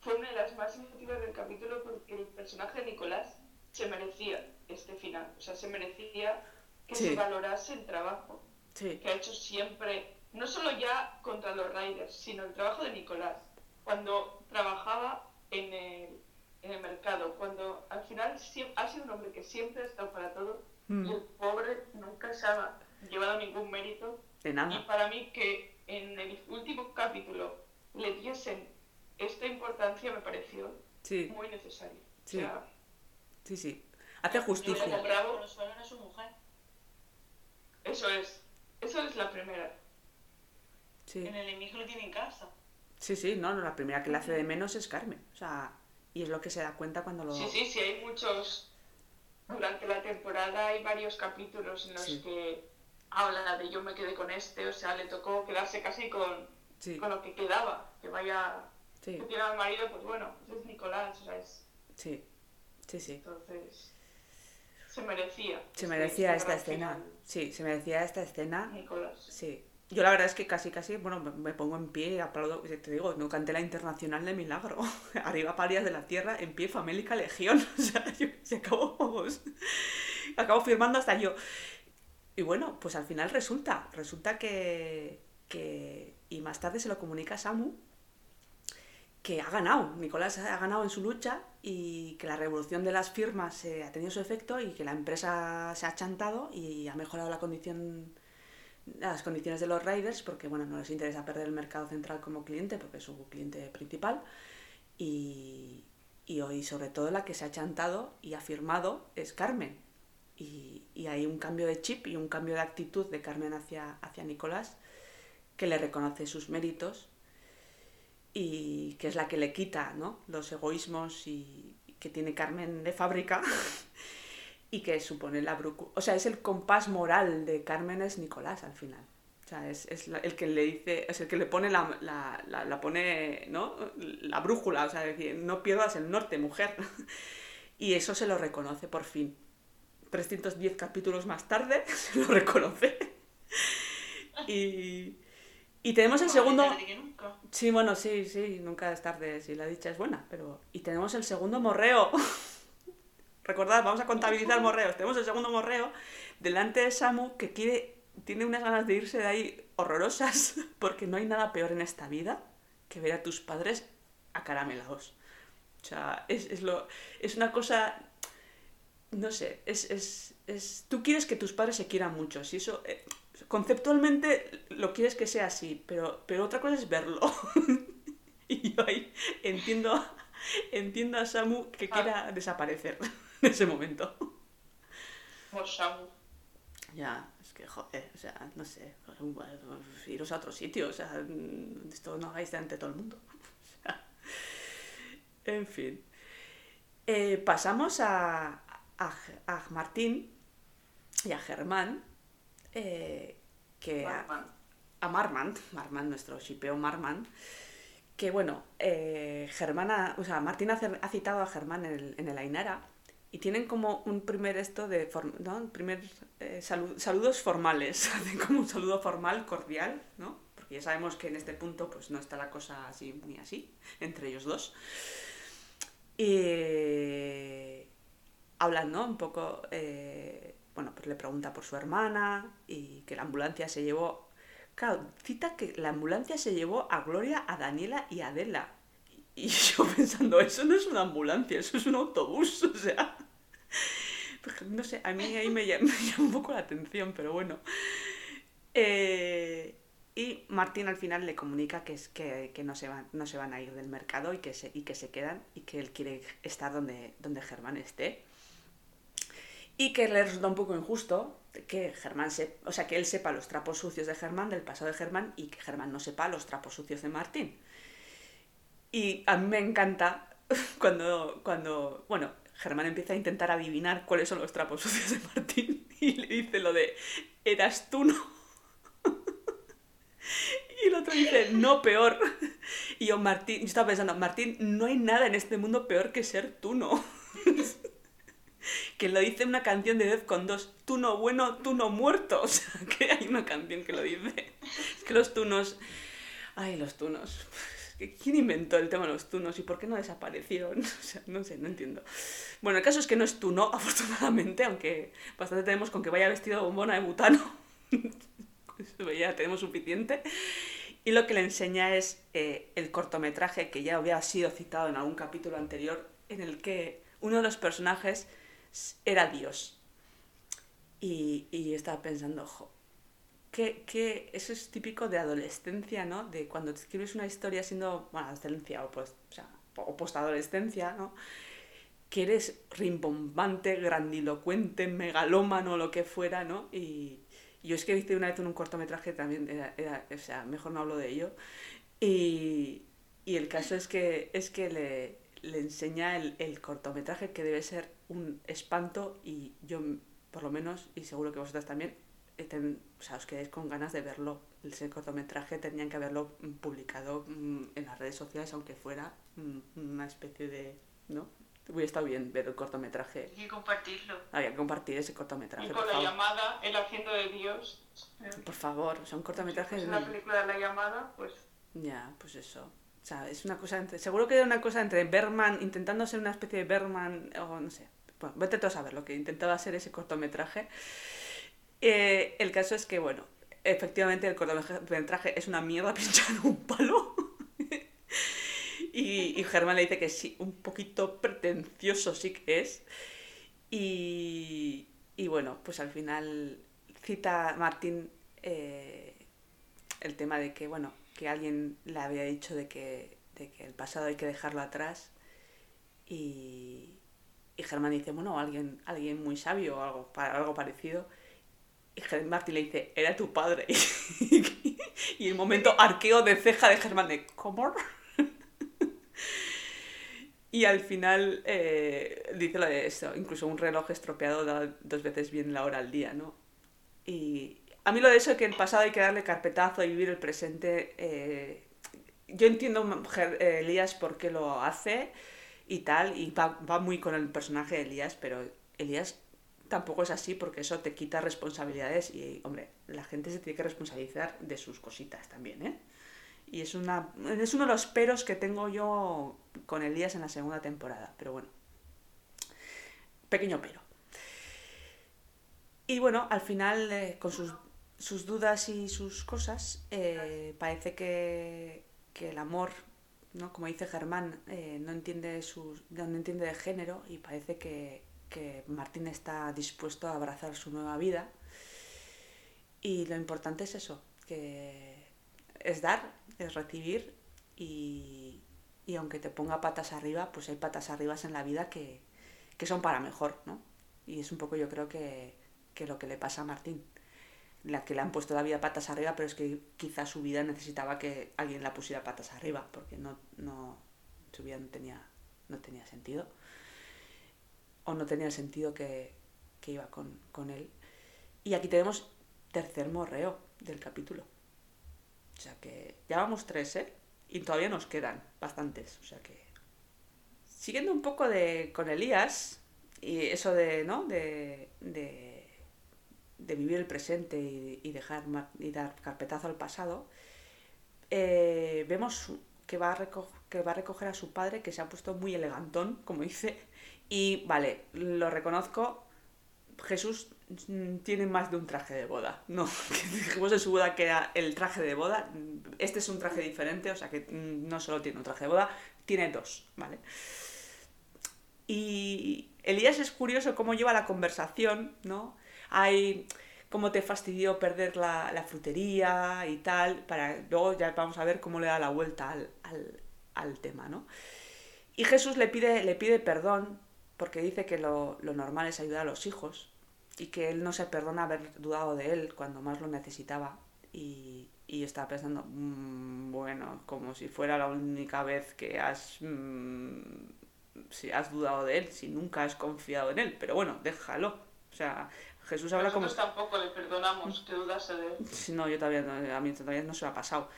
fue una de las más emotivas del capítulo porque el personaje de Nicolás se merecía este final. O sea, se merecía que se valorase el trabajo que ha hecho siempre, no solo ya contra los Riders, sino el trabajo de Nicolás. Cuando trabajaba en el en el mercado, cuando al final ha sido un hombre que siempre ha estado para todo mm. y el pobre nunca se ha llevado ningún mérito. De nada. Y para mí que en el último capítulo le diesen esta importancia me pareció muy necesario. Sí. sí, sí. Hace justicia. su mujer. Eso es. Eso es la primera. Sí. En el enemigo lo tiene en casa. Sí, sí, no, no, la primera que le hace de menos es Carmen. O sea, y es lo que se da cuenta cuando lo... Sí, sí, sí, hay muchos... Durante la temporada hay varios capítulos en los que habla de yo me quedé con este, o sea, le tocó quedarse casi con, con lo que quedaba, que vaya... Que tiene al marido, pues bueno, es Nicolás, o sea, es... Sí, sí, sí. Entonces, se merecía. Se merecía esta escena. Sí, se merecía esta escena. Nicolás. Sí, yo la verdad es que casi, casi, bueno, me pongo en pie y aplaudo, te digo, no canté la internacional de milagro. Arriba parias de la tierra, en pie, famélica legión. O sea, yo, se acabó, acabo firmando hasta yo. Y bueno, pues al final resulta, resulta que, que, y más tarde se lo comunica a Samu, que ha ganado, Nicolás ha ganado en su lucha y que la revolución de las firmas eh, ha tenido su efecto y que la empresa se ha chantado y ha mejorado la condición las condiciones de los riders porque bueno, no les interesa perder el mercado central como cliente porque es su cliente principal. Y, y hoy sobre todo la que se ha chantado y ha firmado es Carmen. Y, y, hay un cambio de chip y un cambio de actitud de Carmen hacia, hacia Nicolás que le reconoce sus méritos y que es la que le quita ¿no? los egoísmos y, que tiene Carmen de fábrica y que supone la brújula. O sea, es el compás moral de Carmen es Nicolás al final. O sea, es, es el que le dice, es el que le pone la, la, la, pone, ¿no? La brújula, o sea, decir, no pierdas el norte, mujer. Y eso se lo reconoce por fin. 310 capítulos más tarde se lo reconoce. y, y tenemos el segundo... Sí, bueno, sí, sí, nunca es tarde si la dicha es buena, pero... Y tenemos el segundo morreo. Recordad, vamos a contabilizar morreos. Tenemos el segundo morreo delante de Samu que quiere, tiene unas ganas de irse de ahí horrorosas porque no hay nada peor en esta vida que ver a tus padres acaramelados. O sea, es, es, lo, es una cosa, no sé, es, es, es, tú quieres que tus padres se quieran mucho, si eso, eh, conceptualmente lo quieres que sea así, pero, pero otra cosa es verlo. y yo ahí entiendo, entiendo a Samu que quiera desaparecer en ese momento. Por Samu. Ya, es que, joder, o sea, no sé, iros a otro sitio, o sea, esto no hagáis delante de todo el mundo. O sea, en fin. Eh, pasamos a, a, a, Martín y a Germán, eh, que Marman. A, a, Marman, Marman, nuestro shipeo Marman, que bueno, eh, Germán, ha, o sea, Martín ha, ha, citado a Germán en el, en el Ainara y tienen como un primer esto de ¿no? primer eh, salud, saludos formales hacen como un saludo formal cordial no porque ya sabemos que en este punto pues no está la cosa así muy así entre ellos dos y hablan no un poco eh, bueno pues le pregunta por su hermana y que la ambulancia se llevó claro cita que la ambulancia se llevó a Gloria a Daniela y a Adela y yo pensando, eso no es una ambulancia, eso es un autobús, o sea... No sé, a mí ahí me llama, un poco la atención, pero bueno. Eh, y Martín al final le comunica que, es, que, no, se van, no se van a ir del mercado y que se, y que se quedan y que él quiere estar donde, donde Germán esté. Y que le resulta un poco injusto que Germán se, o sea, que él sepa los trapos sucios de Germán, del pasado de Germán, y que Germán no sepa los trapos sucios de Martín. Y a mí me encanta cuando, cuando, bueno, Germán empieza a intentar adivinar cuáles son los trapos sucios de Martín y le dice lo de, eras tú, ¿no? y el otro dice, no, peor. Y yo, Martín, yo estaba pensando, Martín, no hay nada en este mundo peor que ser tú, ¿no? que lo dice una canción de Death con dos, tú no bueno, tú no muerto. O sea, que hay una canción que lo dice. Es que los tunos... Ay, los tunos. ¿Quién inventó el tema de los tunos y por qué no desaparecieron? O sea, no sé, no entiendo. Bueno, el caso es que no es tuno, afortunadamente, aunque bastante tenemos con que vaya vestido de bombona de butano. ya tenemos suficiente. Y lo que le enseña es eh, el cortometraje que ya había sido citado en algún capítulo anterior, en el que uno de los personajes era Dios. Y, y estaba pensando, ojo, que, que, eso es típico de adolescencia, ¿no? De cuando te escribes una historia siendo, bueno, adolescencia o, pues, o, postadolescencia, ¿no? Que eres rimbombante, grandilocuente, megalómano, lo que fuera, ¿no? Y yo es que hice una vez en un cortometraje también, era, era, o sea, mejor no hablo de ello. Y, y el caso es que, es que le, le enseña el, el cortometraje que debe ser un espanto y yo, por lo menos, y seguro que vosotras también, ten, o sea, os quedéis con ganas de verlo. Ese cortometraje tenían que haberlo publicado en las redes sociales, aunque fuera una especie de. ¿No? Hubiera estado bien ver el cortometraje. Y compartirlo. Había que compartir ese cortometraje. Y con la favor. llamada, El haciendo de Dios. Por favor, o sea, un cortometraje. Es una película de la llamada, pues. Ya, pues eso. O sea, es una cosa. Seguro que era una cosa entre Berman, intentando ser una especie de Berman, o no sé. Bueno, vete tú a saber lo que intentaba hacer ese cortometraje. Eh, el caso es que, bueno, efectivamente el cortometraje es una mierda pinchar un palo. y, y Germán le dice que sí, un poquito pretencioso sí que es. Y, y bueno, pues al final cita Martín eh, el tema de que, bueno, que alguien le había dicho de que, de que el pasado hay que dejarlo atrás. Y, y Germán dice, bueno, alguien, alguien muy sabio o algo, algo parecido. Y Martín le dice, era tu padre. y el momento arqueo de ceja de Germán de, ¿cómo? y al final eh, dice lo de eso, incluso un reloj estropeado da dos veces bien la hora al día, ¿no? Y a mí lo de eso de que el pasado hay que darle carpetazo y vivir el presente, eh, yo entiendo, Elías, por qué lo hace y tal, y va, va muy con el personaje de Elías, pero Elías tampoco es así porque eso te quita responsabilidades y, hombre, la gente se tiene que responsabilizar de sus cositas también, ¿eh? Y es, una, es uno de los peros que tengo yo con Elías en la segunda temporada, pero bueno, pequeño pero. Y bueno, al final, eh, con sus, sus, dudas y sus cosas, eh, parece que, que, el amor, ¿no? como dice Germán, eh, no, entiende sus, no entiende de género y parece que, que Martín está dispuesto a abrazar su nueva vida. Y lo importante es eso, que es dar, es recibir y, y aunque te ponga patas arriba, pues hay patas arriba en la vida que, que son para mejor, ¿no? Y es un poco yo creo que, que, lo que le pasa a Martín. La que le han puesto la vida patas arriba, pero es que quizás su vida necesitaba que alguien la pusiera patas arriba, porque no, no, su vida no tenía, no tenía sentido o no tenía el sentido que, que iba con, con, él. Y aquí tenemos tercer morreo del capítulo. O sea que ya vamos tres, ¿eh? Y todavía nos quedan bastantes. O sea que... Siguiendo un poco de, con Elías y eso de, ¿no? De, de, de vivir el presente y, y, dejar y dar carpetazo al pasado, eh, vemos que va, a que va a recoger a su padre, que se ha puesto muy elegantón, como dice, y vale, lo reconozco, Jesús tiene más de un traje de boda. No, dijimos en su boda que era el traje de boda. Este es un traje diferente, o sea que no solo tiene un traje de boda, tiene dos, ¿vale? Y Elías es curioso cómo lleva la conversación, ¿no? Hay cómo te fastidió perder la, la, frutería y tal, para luego ya vamos a ver cómo le da la vuelta al, al, tema, ¿no? Y Jesús le pide, le pide perdón porque dice que lo, lo, normal es ayudar a los hijos y que él no se perdona haber dudado de él cuando más lo necesitaba y, y estaba pensando, mmm, bueno, como si fuera la única vez que has, mmm, si has dudado de él, si nunca has confiado en él, pero bueno, déjalo. O sea, Jesús habla Nosotros como... tampoco le perdonamos que dudase de él. No, yo todavía no, a mí todavía no se me ha pasado.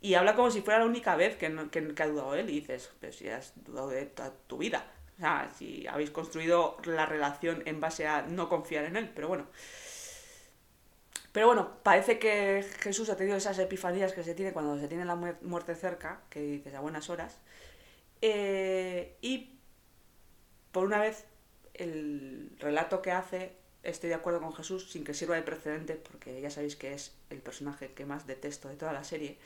Y habla como si fuera la única vez que, no, que, que ha dudado él y dices, pero si has dudado de toda tu vida. O sea, si habéis construido la relación en base a no confiar en él, pero bueno. Pero bueno, parece que Jesús ha tenido esas epifanías que se tiene cuando se tiene la muerte cerca, que dices a buenas horas. Eh, y por una vez, el relato que hace, estoy de acuerdo con Jesús, sin que sirva de precedente, porque ya sabéis que es el personaje que más detesto de toda la serie,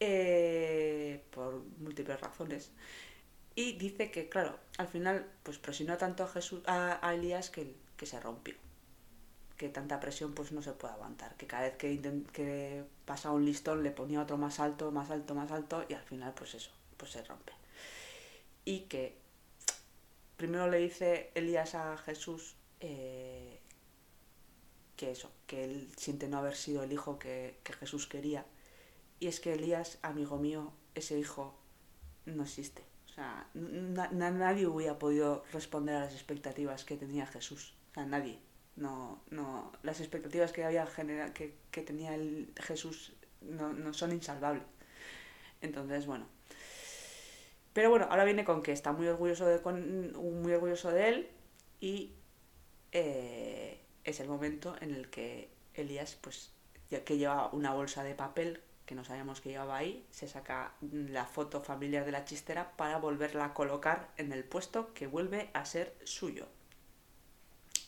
eh, por múltiples razones. Y dice que, claro, al final, pues presionó tanto a, Jesús, a, a Elías que, que, se rompió. Que tanta presión pues no se puede aguantar. Que cada vez que, que pasaba un listón le ponía otro más alto, más alto, más alto y al final pues eso, pues se rompe. Y que primero le dice Elías a Jesús eh, que eso, que él siente no haber sido el hijo que, Jesús quería. Y es que Elías, amigo mío, ese hijo no existe sea, na nadie hubiera podido responder a las expectativas que tenía Jesús. O sea, nadie. No, no, las expectativas que había genera que, que tenía el Jesús no, no son insalvables. Entonces, bueno. Pero bueno, ahora viene con que está muy orgulloso de, con, muy orgulloso de él y eh, es el momento en el que Elías, pues, ya que lleva una bolsa de papel que no sabíamos que llevaba ahí, se saca la foto familiar de la chistera para volverla a colocar en el puesto que vuelve a ser suyo.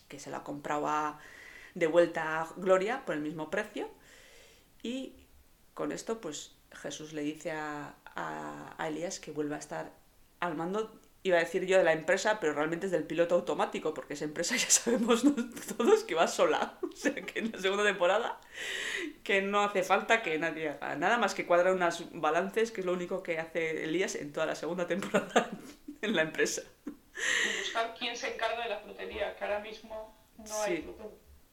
Que se la compraba de vuelta a Gloria por el mismo precio. Y con esto, pues Jesús le dice a, a, a Elías que vuelva a estar al mando iba a decir yo de la empresa, pero realmente es del piloto automático, porque esa empresa ya sabemos todos que va sola. O sea, que en la segunda temporada, que no hace falta que nadie haga nada más que cuadrar unos balances, que es lo único que hace Elías en toda la segunda temporada en la empresa. buscar quién se encarga de la frutería, que ahora mismo no hay sí.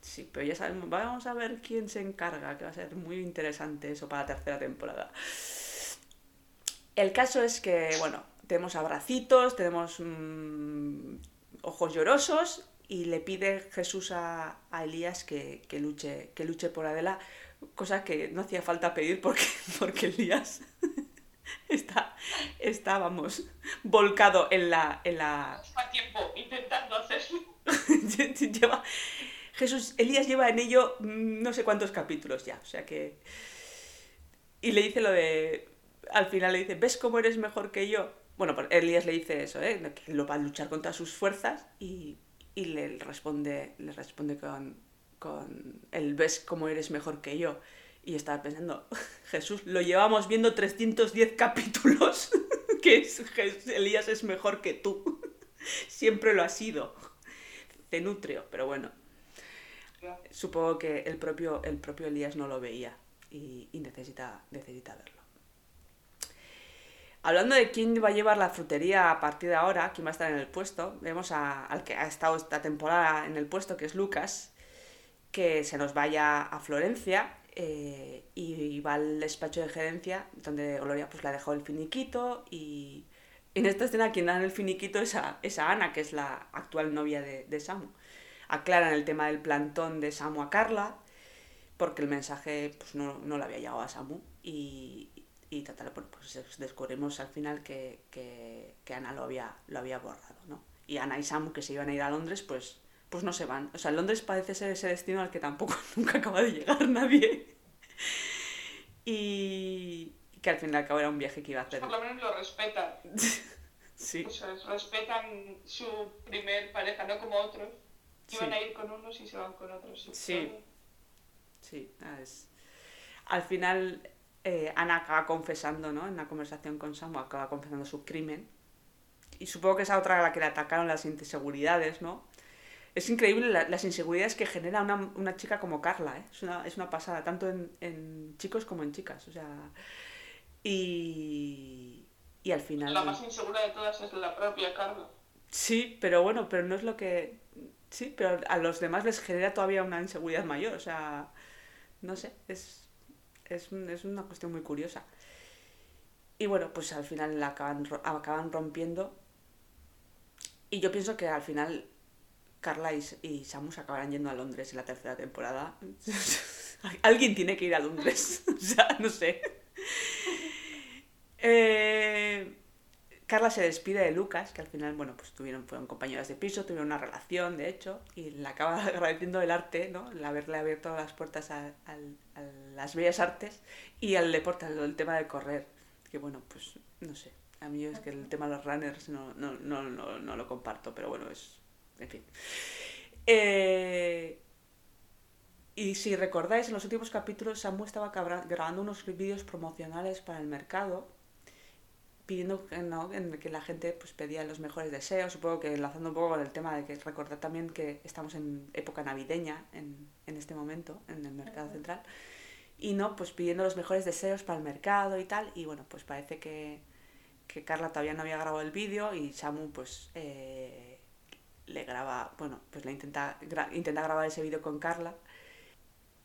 Sí, pero ya sabemos, vamos a ver quién se encarga, que va a ser muy interesante eso para la tercera temporada. El caso es que, bueno, tenemos abracitos, tenemos mmm, ojos llorosos y le pide Jesús a, a Elías que, que, luche, que luche por Adela, cosa que no hacía falta pedir porque, porque Elías está, está, vamos, volcado en la... En la... Está tiempo intentando hacerlo. lleva... Jesús, Elías lleva en ello mm, no sé cuántos capítulos ya, o sea que... Y le dice lo de... Al final le dice, ¿ves cómo eres mejor que yo? Bueno, pues Elías le dice eso, ¿eh? que lo va a luchar contra sus fuerzas y, y le responde, le responde con, con el ves cómo eres mejor que yo. Y estaba pensando, Jesús, lo llevamos viendo 310 capítulos, que es, Elías es mejor que tú. Siempre lo ha sido. Cenutrio, pero bueno. Supongo que el propio, el propio Elías no lo veía y, necesita, necesita verlo. Hablando de quién va a llevar la frutería a partir de ahora, quién va a estar en el puesto, vemos al que ha estado esta temporada en el puesto, que es Lucas, que se nos vaya a Florencia eh, y va al despacho de gerencia donde Gloria pues le ha dejado el finiquito y en esta escena quien da el finiquito es a, Ana, que es la actual novia de, Samu. Aclaran el tema del plantón de Samu a Carla porque el mensaje pues, no, no le había llegado a Samu y, y total, pues descubrimos al final que, que, Ana lo había, lo había borrado, ¿no? Y Ana y Samu que se iban a ir a Londres pues pues no se van. O sea, Londres parece ser ese destino al que tampoco nunca acaba de llegar nadie. y que al fin y al cabo era un viaje que iba a hacer. Por lo menos lo respetan. sí. respetan su primer pareja, no como otros. Iban a ir con unos y se van con otros. Sí. Sí, al final eh, Ana acaba confesando, ¿no? En la conversación con Samu acaba confesando su crimen. Y supongo que esa otra a la que le atacaron las inseguridades, ¿no? Es increíble las inseguridades que genera una, chica como Carla, ¿eh? es, una, es una pasada, tanto en, chicos como en chicas. O sea, y, y al final... La más insegura de todas es la propia Carla. Sí, pero bueno, pero no es lo que... Sí, pero a los demás les genera todavía una inseguridad mayor, o sea, no sé, es, es, es una cuestión muy curiosa. Y bueno, pues al final la acaban, acaban rompiendo. Y yo pienso que al final Carla y, Samus acabarán yendo a Londres en la tercera temporada. Alguien tiene que ir a Londres. o sea, no sé. Eh, Carla se despide de Lucas, que al final, bueno, pues tuvieron, fueron compañeras de piso, tuvieron una relación, de hecho, y le acaba agradeciendo el arte, ¿no? El haberle abierto las puertas a, las bellas artes y al deporte, al, tema de correr. Que bueno, pues no sé. A mí es que el tema de los runners no, no, no, no lo comparto, pero bueno, es en fin. Eh, y si recordáis, en los últimos capítulos Samu estaba grabando unos vídeos promocionales para el mercado, pidiendo en que la gente pues, pedía los mejores deseos, supongo que enlazando un poco con el tema de que recordar también que estamos en época navideña en, en este momento, en el mercado central, y no, pues pidiendo los mejores deseos para el mercado y tal, y bueno, pues parece que, que Carla todavía no había grabado el vídeo y Samu pues... Eh, le graba, bueno, pues le intenta, intenta grabar ese vídeo con Carla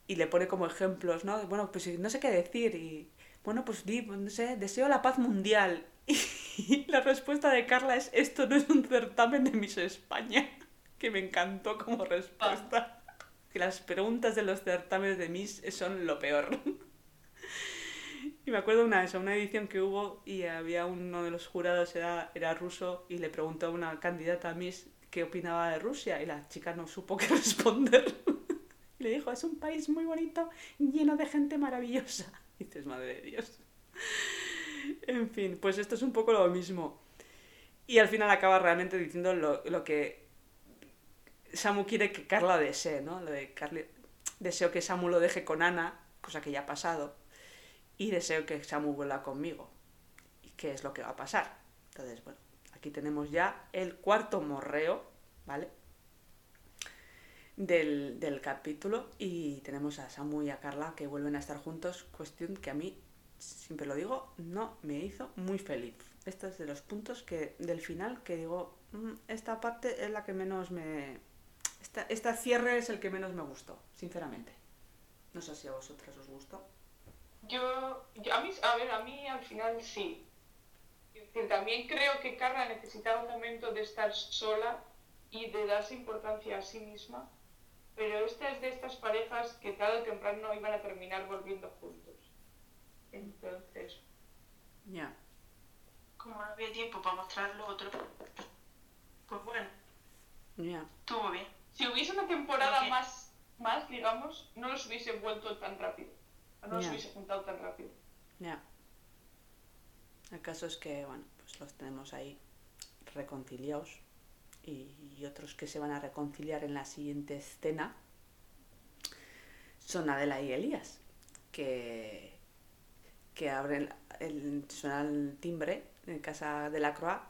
y le pone como ejemplos, ¿no? Bueno, pues no sé qué decir y, bueno, pues di, pues, no sé, deseo la paz mundial. Y la respuesta de Carla es, esto no es un certamen de Miss España, que me encantó como respuesta. Que las preguntas de los certámenes de Miss son lo peor. Y me acuerdo una vez, una edición que hubo y había uno de los jurados, era, era ruso, y le preguntó a una candidata a Miss qué opinaba de Rusia y la chica no supo qué responder. Le dijo, es un país muy bonito, lleno de gente maravillosa. Dices, madre de Dios. En fin, pues esto es un poco lo mismo. Y al final acaba realmente diciendo lo, lo que Samu quiere que Carla desee, ¿no? Lo de Carly... Deseo que Samu lo deje con Ana, cosa que ya ha pasado, y deseo que Samu vuelva conmigo. ¿Y qué es lo que va a pasar? Entonces, bueno, Aquí tenemos ya el cuarto morreo, ¿vale? Del, capítulo y tenemos a Samu y a Carla que vuelven a estar juntos, cuestión que a mí, siempre lo digo, no me hizo muy feliz. Este es de los puntos que del final que digo, mm, esta parte es la que menos me... Esta, esta cierre es el que menos me gustó, sinceramente. No sé si a vosotras os gustó. Yo, yo, a mí, a ver, a mí al final sí, también creo que Carla necesitaba un momento de estar sola y de darse importancia a sí misma, pero esta es de estas parejas que tarde o temprano iban a terminar volviendo juntos. Entonces. Ya. Como a había tiempo para mostrar lo otro. Pues bueno, Ya. estuvo bien. Si hubiese una temporada más, más, digamos, no los hubiese vuelto tan rápido. No los Ya. hubiese juntado tan rápido. Ya. El caso es que, bueno, pues los tenemos ahí reconciliados y, y otros que se van a reconciliar en la siguiente escena son Adela y Elías, que, que abren, el, suena el timbre en casa de la Croix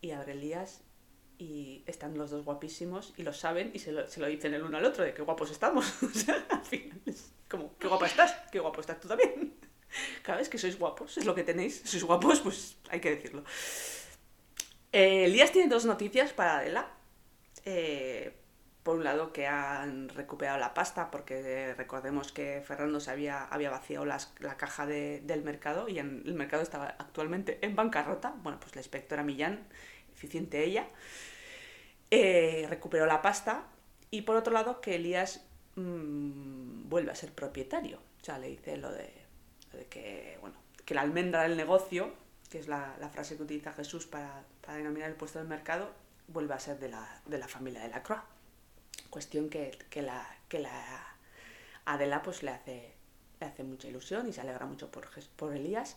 y abre Elías y están los dos guapísimos y lo saben y se lo, se lo dicen el uno al otro de qué guapos estamos. Al final es como, qué guapa estás, qué guapo estás tú también. Cada vez que sois guapos, es lo que tenéis. Sois guapos, pues hay que decirlo. Eh, Elías tiene dos noticias para Adela. Eh, por un lado, que han recuperado la pasta, porque recordemos que Fernando se había, vaciado la caja de- del mercado y el mercado estaba actualmente en bancarrota. Bueno, pues la inspectora Millán, eficiente ella, eh, recuperó la pasta. Y por otro lado, que Elías mm, vuelve a ser propietario. O sea, le dice lo de, lo de que, bueno, que la almendra del negocio, que es la, la frase que utiliza Jesús para, para denominar el puesto del mercado, vuelve a ser de la, de la familia de la Croix. Cuestión que, que la, que la Adela pues le hace, le hace mucha ilusión y se alegra mucho por, por Elías.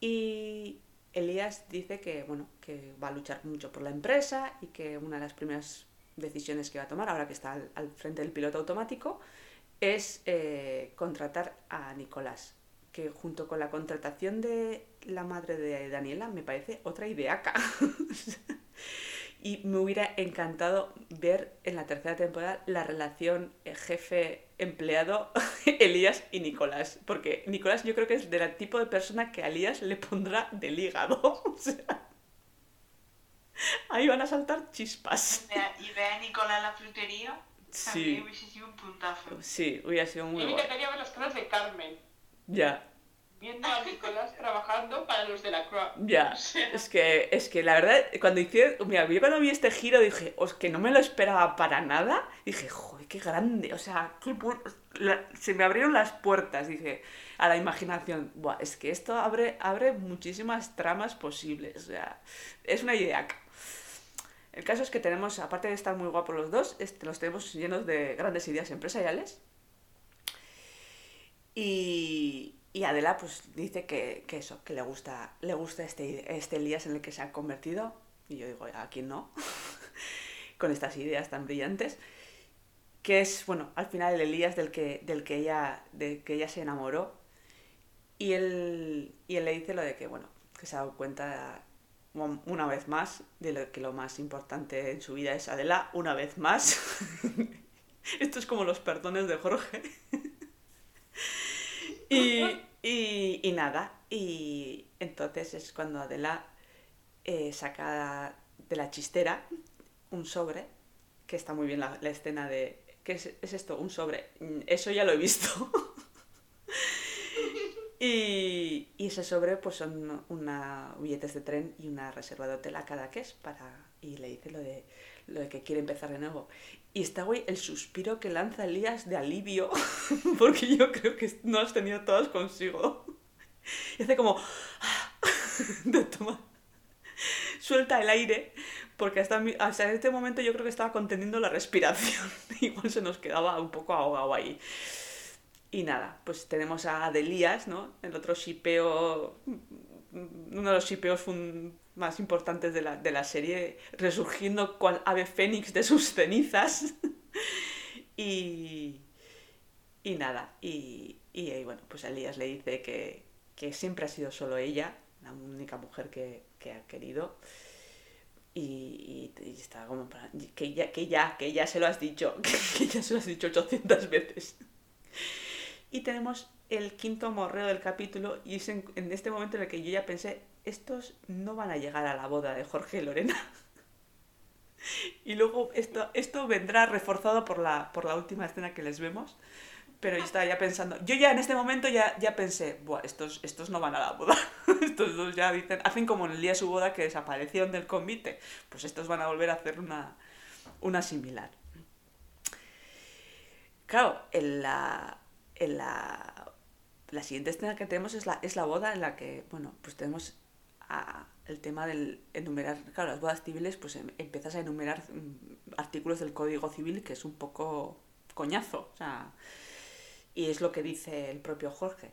Y Elías dice que, bueno, que va a luchar mucho por la empresa y que una de las primeras decisiones que va a tomar, ahora que está al, al frente del piloto automático, es eh, contratar a Nicolás, que junto con la contratación de la madre de Daniela me parece otra ideaca. y me hubiera encantado ver en la tercera temporada la relación eh, jefe-empleado Elías y Nicolás, porque Nicolás yo creo que es del tipo de persona que a Elías le pondrá del hígado. O sea, ahí van a saltar chispas. Y ve a- Nicolás en la frutería, Sí, también hubiese sido un puntazo. sí, hubiera sido muy mí me encantaría ver las caras de Carmen, Ya, viendo a Nicolás trabajando para los de la Croix. ya. O sea, Es que, es que la verdad, cuando hicieron, mira, yo cuando vi este giro dije, os que no me lo esperaba para nada, dije, joder, qué grande, o sea, qué bu- la- se me abrieron las puertas, dije, a la imaginación, Buah, es que esto abre, abre muchísimas tramas posibles, o sea, es una idea. El caso es que tenemos, aparte de estar muy guapos los dos, este, los tenemos llenos de grandes ideas empresariales. Y, y Adela pues dice que, que eso, que le gusta, le gusta este, este Elías en el que se ha convertido. Y yo digo, ¿a quién no? Con estas ideas tan brillantes. Que es, bueno, al final el Elías del que, del que, ella, de que ella se enamoró. Y él, y él le dice lo de que, bueno, que se ha dado cuenta un- una vez más de lo que lo más importante en su vida es Adela, una vez más. Esto es como los perdones de Jorge. y, y, y nada, y entonces es cuando Adela eh, saca de la chistera un sobre, que está muy bien la, escena de... ¿Qué es, es esto? Un sobre. Mm, Eso ya lo he visto. Y, y ese sobre pues son una billetes de tren y una reserva de hotel a cada que es para y le dice lo de lo de que quiere empezar de nuevo y está güey el suspiro que lanza Elías de alivio porque yo creo que no has tenido todas consigo. Y hace como de toma suelta el aire porque hasta, hasta este momento yo creo que estaba conteniendo la respiración. Igual se nos quedaba un poco ahogado ahí. Y nada, pues tenemos a Adelías, ¿no? El otro shipeo, uno de los shipeos fun- más importantes de la, de la serie, resurgiendo cual ave fénix de sus cenizas. y, y nada, y, y, eh, bueno, pues Elías le dice que, que siempre ha sido solo ella, la única mujer que, que ha querido. Y, y- está como plan, que ya, que ya, que ya se lo has dicho, que ya se lo has dicho 800 veces. Y tenemos el quinto morreo del capítulo y es en, en este momento en el que yo ya pensé, estos no van a llegar a la boda de Jorge y Lorena. Y luego esto, esto vendrá reforzado por la, por la última escena que les vemos. Pero yo estaba ya pensando, yo ya en este momento ya, ya pensé, Buah, estos, estos no van a la boda. Estos dos ya dicen, hacen como en el día de su boda que desaparecieron del convite. Pues estos van a volver a hacer una, una similar. Claro, en la, en la, la siguiente escena que tenemos es la, es la boda en la que, bueno, pues tenemos a, el tema del enumerar, claro, las bodas civiles, pues em- empiezas a enumerar mm, artículos del Código Civil que es un poco coñazo, o sea, y es lo que dice el propio Jorge,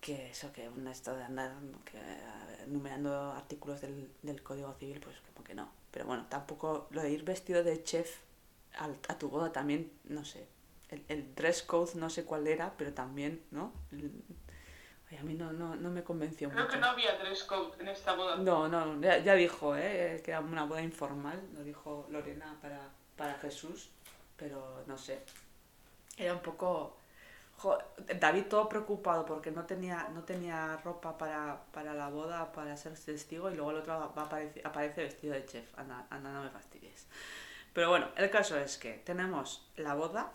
que eso, que una esto de andar eh, enumerando artículos del, del Código Civil, pues como que no, pero bueno, tampoco lo de ir vestido de chef al- a tu boda también, no sé, el, el dress code no sé cuál era, pero también, ¿no? Ay, a mí no, no, no me convenció Creo mucho. que no había dress code en esta boda. No, no, ya, ya dijo, ¿eh? que era una boda informal, lo dijo Lorena para, para Jesús, pero no sé. Era un poco... jo, David todo preocupado porque no tenía, no tenía ropa para, para la boda, para ser testigo, y luego el otro va a aparece, aparece vestido de chef. Anda, anda, no me fastidies. Pero bueno, el caso es que tenemos la boda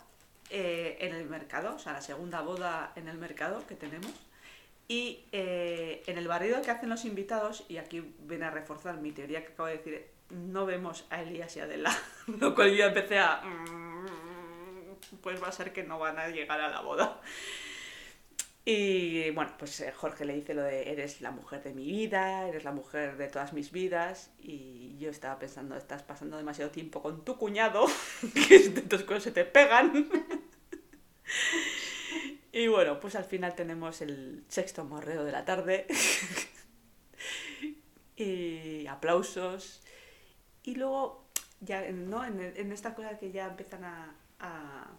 eh, en el mercado, o sea, la segunda boda en el mercado que tenemos. Y eh, en el barrido que hacen los invitados, y aquí viene a reforzar mi teoría que acabo de decir, no vemos a Elías y Adela, lo cual yo empecé a... "Mm, Pues va a ser que no van a llegar a la boda. Y bueno, pues eh, Jorge le dice lo de eres la mujer de mi vida, eres la mujer de todas mis vidas. Y yo estaba pensando, estás pasando demasiado tiempo con tu cuñado, que estas cosas se te pegan. Y bueno, pues al final tenemos el sexto morreo de la tarde. y aplausos. Y luego, ya, ¿no? En, en esta cosa que ya empiezan a, a,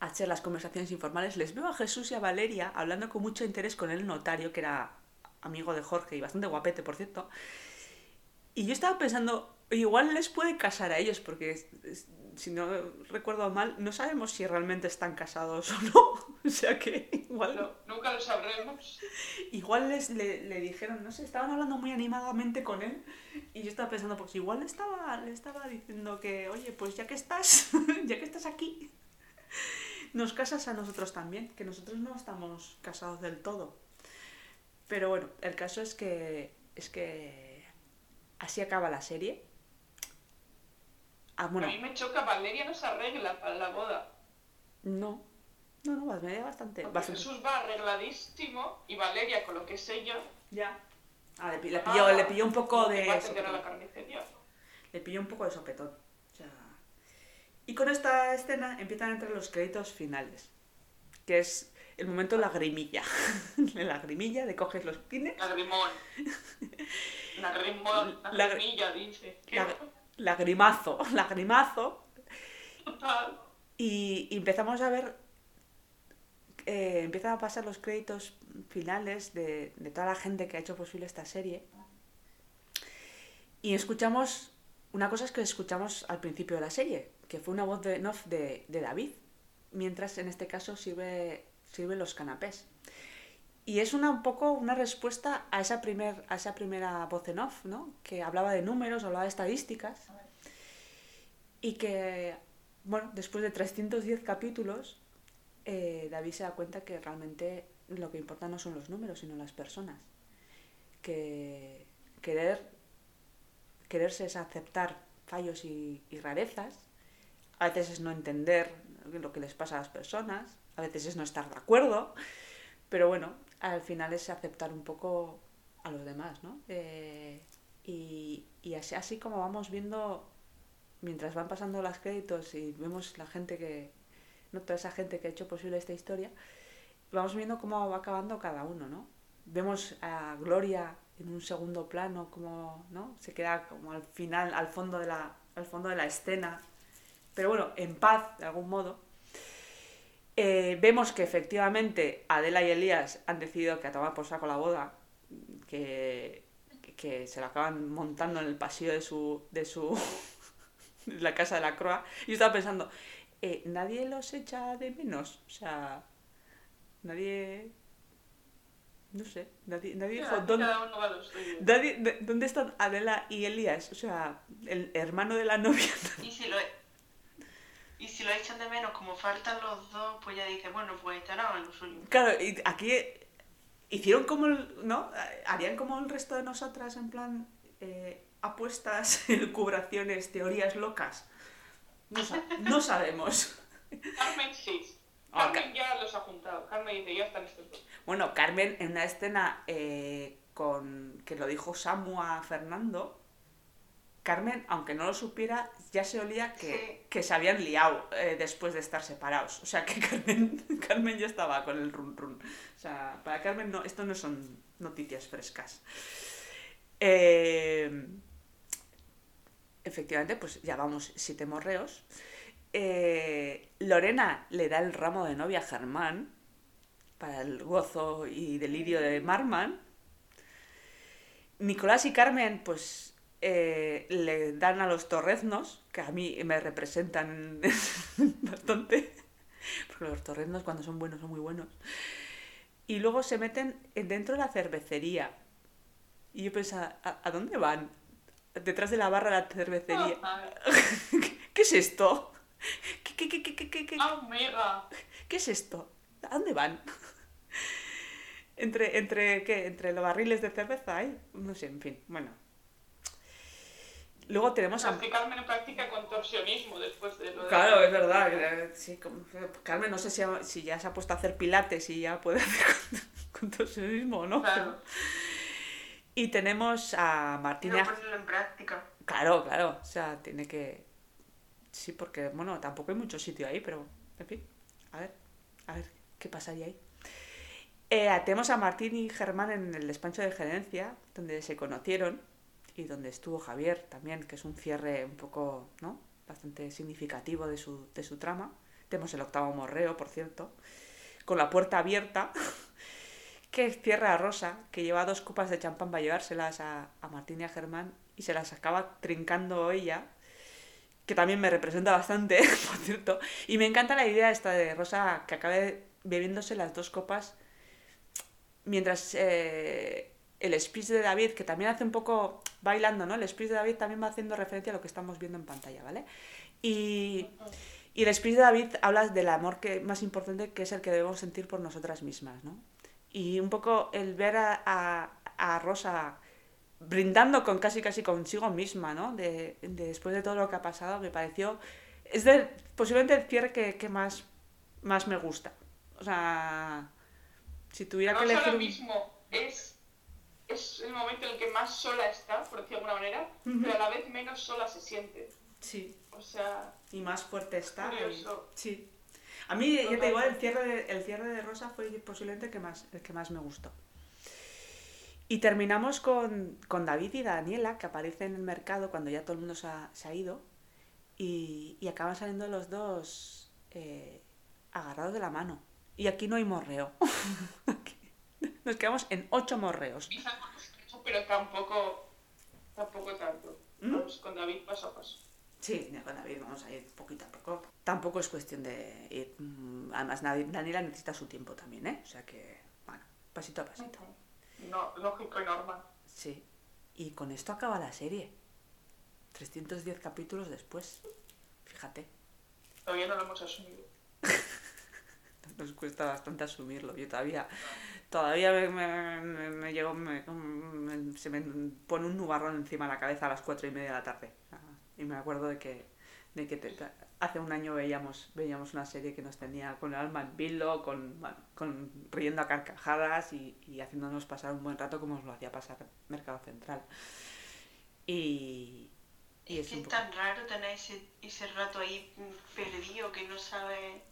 hacer las conversaciones informales, les veo a Jesús y a Valeria hablando con mucho interés con el notario, que era amigo de Jorge y bastante guapete, por cierto. Y yo estaba pensando, igual les puede casar a ellos, porque es- si no recuerdo mal, no sabemos si realmente están casados o no. O sea que igual, No, nunca lo sabremos. igual les le, le dijeron, no sé, estaban hablando muy animadamente con él. Y yo estaba pensando, pues igual le estaba, le estaba diciendo que, oye, pues ya que estás, ya que estás aquí, nos casas a nosotros también, que nosotros no estamos casados del todo. Pero bueno, el caso es que es que así acaba la serie. Ah, bueno, A mí me choca, Valeria no se arregla para la boda. no. No, no, Valeria bastante. Porque bastante. Jesús va arregladísimo y Valeria, con lo que sé yo, Ya. Ah, le, le pilló, le pilló un poco de. a la carnicería. Le pilló un poco de sopetón. O sea, Y con esta escena empiezan a entrar los créditos finales. Que es el momento lagrimilla. La lagrimilla de coges los pines. Lagrimón. Lagrimón. Lag- Lagrimilla, dice. Lagrimazo. Lagrimazo. Y, empezamos a ver. eh, empiezan a pasar los créditos finales de, de toda la gente que ha hecho posible esta serie. Y escuchamos. Una cosa es que escuchamos al principio de la serie, que fue una voz de off de, de David, mientras en este caso sirve, sirve los canapés. Y es una, un poco una respuesta a esa, primer, a esa primera voz en off, ¿no? Que hablaba de números, hablaba de estadísticas. Y que, bueno, después de 310 capítulos, eh, David se da cuenta que realmente lo que importa no son los números, sino las personas. Que querer, quererse es aceptar fallos y, y rarezas. A veces es no entender lo que les pasa a las personas, a veces es no estar de acuerdo, pero bueno, al final es aceptar un poco a los demás, ¿no? Eh, y, y así, así como vamos viendo, mientras van pasando los créditos y vemos la gente que, ¿no? toda esa gente que ha hecho posible esta historia, vamos viendo cómo va acabando cada uno, ¿no? Vemos a Gloria en un segundo plano, como, ¿no? Se queda como al final, al fondo de la, al fondo de la escena, pero bueno, en paz, de algún modo. Eh, vemos que efectivamente Adela y Elías han decidido que a tomar por saco la boda, que, que se la acaban montando en el pasillo de su, de su de la casa de la Croa. Y yo estaba pensando, eh, ¿nadie los echa de menos? O sea, nadie... No sé, nadie, nadie dijo, ¿dónde, nadie- de- ¿dónde están Adela y Elías? O sea, el hermano de la novia. Y si lo, y si lo echan de menos, como faltan los dos, pues ya dice, bueno, pues estarán en lo suyo. Claro, y aquí hicieron como, el- ¿no? Harían como el resto de nosotras, en plan, eh, apuestas, elucubraciones, teorías locas. No, sa- no sabemos. Carmen sí. Carmen ya los ha juntado. Carmen dice, ya están estos dos. Bueno, Carmen en una escena eh, con que lo dijo Samu a Fernando, Carmen, aunque no lo supiera, ya se olía que, que se habían liado eh, después de estar separados. O sea que Carmen, Carmen ya estaba con el run run. O sea, para Carmen no, esto no son noticias frescas. Eh, efectivamente, pues ya vamos siete morreos. Eh, Lorena le da el ramo de novia a Germán para el gozo y delirio de Marman. Nicolás y Carmen, pues eh, le dan a los torreznos, que a mí me representan bastante, porque los torreznos cuando son buenos son muy buenos. Y luego se meten dentro de la cervecería. Y yo pensaba, ¿a, dónde van? Detrás de la barra de la cervecería. ¿Qué es esto? ¿Qué, qué, qué, qué, qué, qué? ¿Qué es esto? ¿A dónde van? entre, entre, ¿qué? Entre los barriles de cerveza hay. No sé, en fin, bueno. Luego tenemos a... Carmen practica contorsionismo después de lo de... Claro, es verdad. Sí, Carmen no sé si, si, ya se ha puesto a hacer pilates y ya puede hacer contorsionismo o no. Claro. Y tenemos a Martina... ponerlo en práctica. Claro, claro. O sea, tiene que... Sí, porque, bueno, tampoco hay mucho sitio ahí, pero, en fin, a ver, a ver qué pasaría ahí. Eh, tenemos a Martín y Germán en el despacho de gerencia, donde se conocieron y donde estuvo Javier también, que es un cierre un poco, ¿no? Bastante significativo de su, de su trama. Tenemos el octavo morreo, por cierto, con la puerta abierta, que cierra a Rosa, que lleva dos copas de champán para llevárselas a, a Martín y a Germán, y se las acaba trincando ella, que también me representa bastante, por cierto. Y me encanta la idea esta de Rosa que acabe bebiéndose las dos copas mientras eh, el speech de David, que también hace un poco bailando, ¿no? El speech de David también va haciendo referencia a lo que estamos viendo en pantalla, ¿vale? Y, y el speech de David habla del amor que, más importante que es el que debemos sentir por nosotras mismas, ¿no? Y un poco el ver a, a, Rosa brindando con casi casi consigo misma, ¿no? De, después de todo lo que ha pasado, me pareció... Es de, posiblemente el cierre que, que más, más me gusta. O sea, si tuviera que elegir... Un... mismo es es el momento en el que más sola está, por decirlo de alguna manera, pero a la vez menos sola se siente. Sí. O sea. Y más fuerte está. Sí. A mí, ya te digo, el cierre, de, el cierre de Rosa fue posiblemente el que más, el que más me gustó. Y terminamos con, David y Daniela, que aparecen en el mercado cuando ya todo el mundo se ha, ido. Y, y, acaban saliendo los dos eh, agarrados de la mano. Y aquí no hay morreo. Nos quedamos en ocho morreos. Pero tampoco, tampoco tanto. ¿Mm? Vamos con David paso a paso. Sí, con David vamos a ir poquito a poco. Tampoco es cuestión de ir. Mm, además, Daniela necesita su tiempo también, ¿eh? O sea que, bueno, pasito a pasito. No, lógico y normal. Sí. Y con esto acaba la serie. 310 capítulos después. Fíjate. Todavía no lo hemos asumido. Nos cuesta bastante asumirlo. Yo todavía todavía me, me, me, llegó, se me pone un nubarrón encima de la cabeza a las cuatro y media de la tarde. Y me acuerdo de que, de que hace un año veíamos, veíamos una serie que nos tenía con el alma en vilo, con, con riendo a carcajadas y, y, haciéndonos pasar un buen rato como nos lo hacía pasar Mercado Central. Y, y es, que es tan raro tener ese, ese rato ahí perdido que no sabe...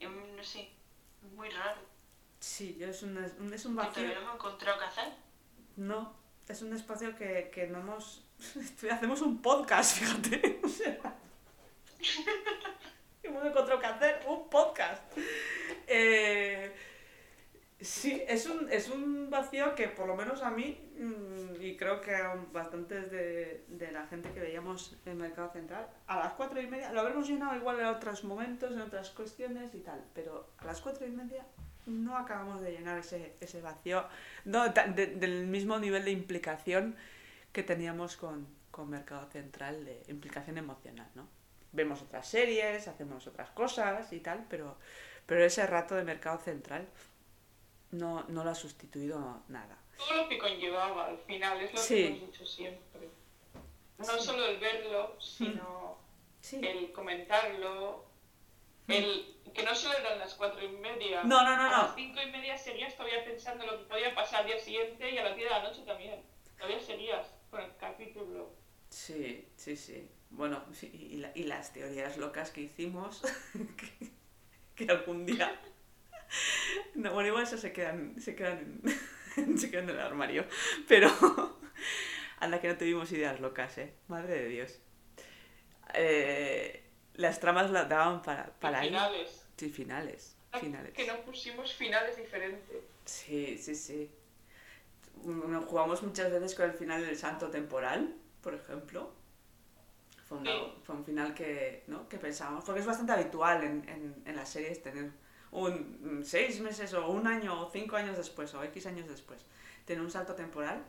No sé, muy raro. Sí, es un, es un vacío. ¿Todavía no hemos encontrado qué hacer? No, es un espacio que, que no hemos. Hacemos un podcast, fíjate. O sea. hemos encontrado qué hacer un podcast. Eh, sí, es un, es un vacío que por lo menos a mí, mm, y creo que a bastantes de, de la gente que veíamos en Mercado Central, a las cuatro y media, lo habremos llenado igual en otros momentos, en otras cuestiones y tal, pero a las cuatro y media no acabamos de llenar ese, ese vacío no, del mismo nivel de implicación que teníamos con, con, Mercado Central, de implicación emocional, ¿no? Vemos otras series, hacemos otras cosas y tal, pero, pero ese rato de Mercado Central no, no lo ha sustituido nada. Todo lo que conllevaba al final, es lo que hemos dicho siempre. No solo el verlo, sino el comentarlo, El, que no solo eran las cuatro y media. No, no, no, A las cinco y media seguías todavía pensando lo que podía pasar al día siguiente y a las 10 de la noche también. Todavía seguías con el capítulo. Sí, sí, sí. Bueno, sí, y, la- y las teorías locas que hicimos, que, que algún día... No, bueno, igual eso se quedan, se quedan, en, se quedan en el armario. Pero anda que no tuvimos ideas locas, ¿eh? Madre de Dios. Eh, las tramas las daban para, para y finales. Sí, finales. Finales. Que no pusimos finales diferentes. Sí, sí, sí. Mm, Jugamos muchas veces con el final del salto temporal, por ejemplo. Fue, una- Sí. fue un final que, ¿no? que pensábamos, porque es bastante habitual en, en, en las series tener un mm, seis meses o un año o cinco años después o X años después tener un salto temporal.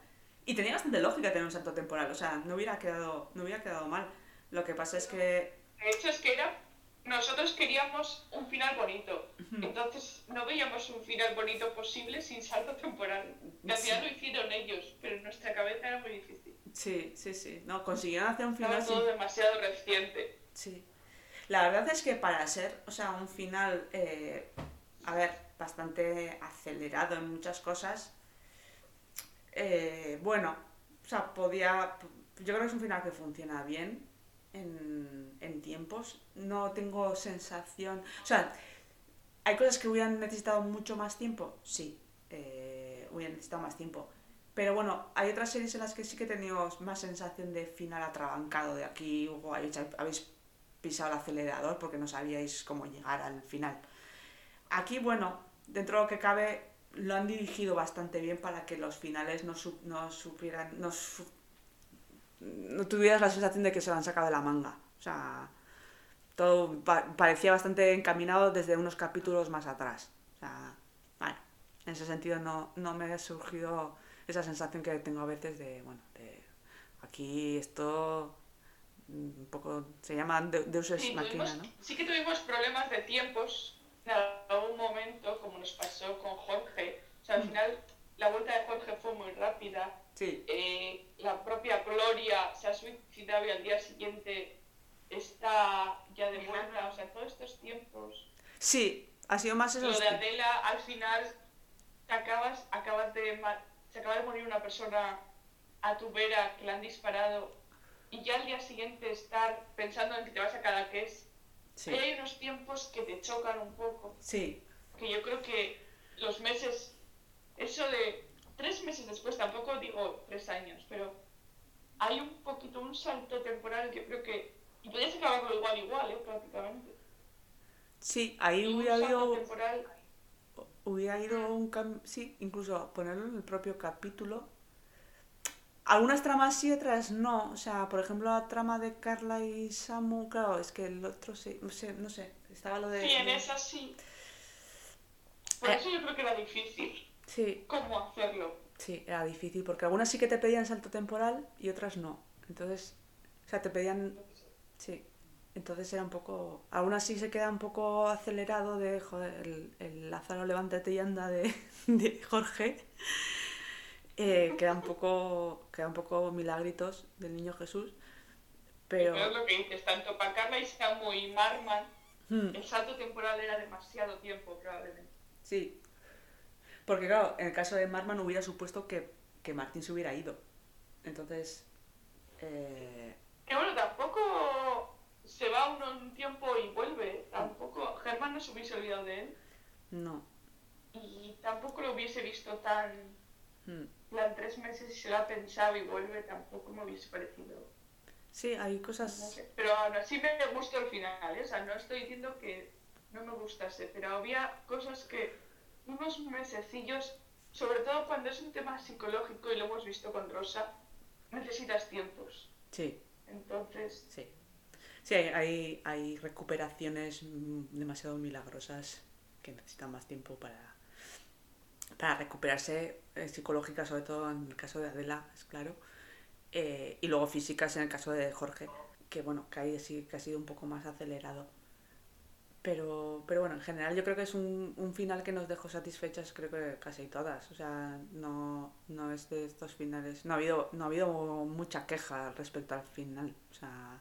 Y tenía bastante lógica tener un salto temporal, o sea, no hubiera quedado, no hubiera quedado mal. Lo que pasa es que De hecho, es que era. Nosotros queríamos un final bonito. Entonces, no veíamos un final bonito posible sin salto temporal. Al final lo hicieron ellos, pero en nuestra cabeza era muy difícil. sí, sí, sí, no, consiguieron hacer un final Estaba sin todo demasiado reciente. Sí. La verdad es que para ser, o sea, un final, eh, a ver, bastante acelerado en muchas cosas, eh, bueno, o sea, podía, yo creo que es un final que funciona bien en, en tiempos. No tengo sensación, o sea, hay cosas que hubieran necesitado mucho más tiempo, sí, eh, hubieran necesitado más tiempo. Pero bueno, hay otras series en las que sí que he tenido más sensación de final atrabancado de aquí, o habéis, pisado el acelerador porque no sabíais cómo llegar al final. Aquí, bueno, dentro de lo que cabe, lo han dirigido bastante bien para que los finales no, su- no supieran, no, no tuvieras la sensación de que se lo han sacado de la manga. O sea, todo pa- parecía bastante encaminado desde unos capítulos más atrás. O sea, bueno, en ese sentido no, no me ha surgido esa sensación que tengo a veces de, bueno, de aquí esto mm, un poco se llama de- Deus Ex Sí, Machina, tuvimos- ¿no? sí que tuvimos problemas de tiempos en algún momento, como nos pasó con Jorge. O sea, al final la vuelta de Jorge fue muy rápida. Sí, Eh, la propia Gloria se ha suicidado y al día siguiente está ya de vuelta. O sea, todos estos tiempos. sí, ha sido más eso. Lo de Adela, al final, te acabas, acabas de, se acaba de morir una persona a tu vera que le han disparado y ya al día siguiente estar pensando en que te vas a Cadaqués. Sí, Ahí hay unos tiempos que te chocan un poco, sí, que yo creo que los meses, eso de tres meses después, tampoco digo tres años, pero hay un poquito, un salto temporal que yo creo que, y podías acabarlo igual, igual, ¿eh? prácticamente. sí, ahí Y un hubiera salto habido, temporal hubiera ido un cambio, sí, incluso ponerlo en el propio capítulo. Algunas tramas sí, otras no. O sea, por ejemplo, la trama de Carla y Samu, claro, es que el otro sí, no sé, no sé, estaba lo de... Sí, en esa sí. Por eso yo creo que era difícil. Sí, ¿Cómo hacerlo? sí, era difícil, porque algunas sí que te pedían salto temporal y otras no. Entonces, o sea, te pedían Sí, entonces era un poco. Aún así se queda un poco acelerado de joder, el, el Lázaro levántate y anda de, de Jorge. Eh, queda un poco. Queda un poco milagritos del niño Jesús. Pero. Pero es lo que dices, tanto para Carla y Samu y Marman, hmm, el salto temporal era demasiado tiempo, probablemente. sí. Porque claro, en el caso de Marman hubiera supuesto que, que Martín se hubiera ido. Entonces. eh, Que bueno, tampoco se va uno un tiempo y vuelve. Tampoco. Germán no se hubiese olvidado de él. no. Y tampoco lo hubiese visto tan. hmm. plan tres meses y se lo ha pensado y vuelve, tampoco me hubiese parecido. Sí, hay No cosas. sé. Pero aún así me gustó el final, ¿eh? O sea, no estoy diciendo que no me gustase, pero había cosas que unos mesecillos, sobre todo cuando es un tema psicológico y lo hemos visto con Rosa, necesitas tiempos. Sí. Entonces, Sí. Sí, hay, hay, hay recuperaciones demasiado milagrosas que necesitan más tiempo para, para recuperarse eh, psicológicas, sobre todo en el caso de Adela, es claro. eh, y luego físicas en el caso de Jorge, que bueno, que ahí sí que ha sido un poco más acelerado. Pero, pero bueno, en general yo creo que es un, un final que nos dejó satisfechas, creo que casi todas. O sea, no, no es de estos finales. No ha habido, no ha habido mucha queja respecto al final. O sea,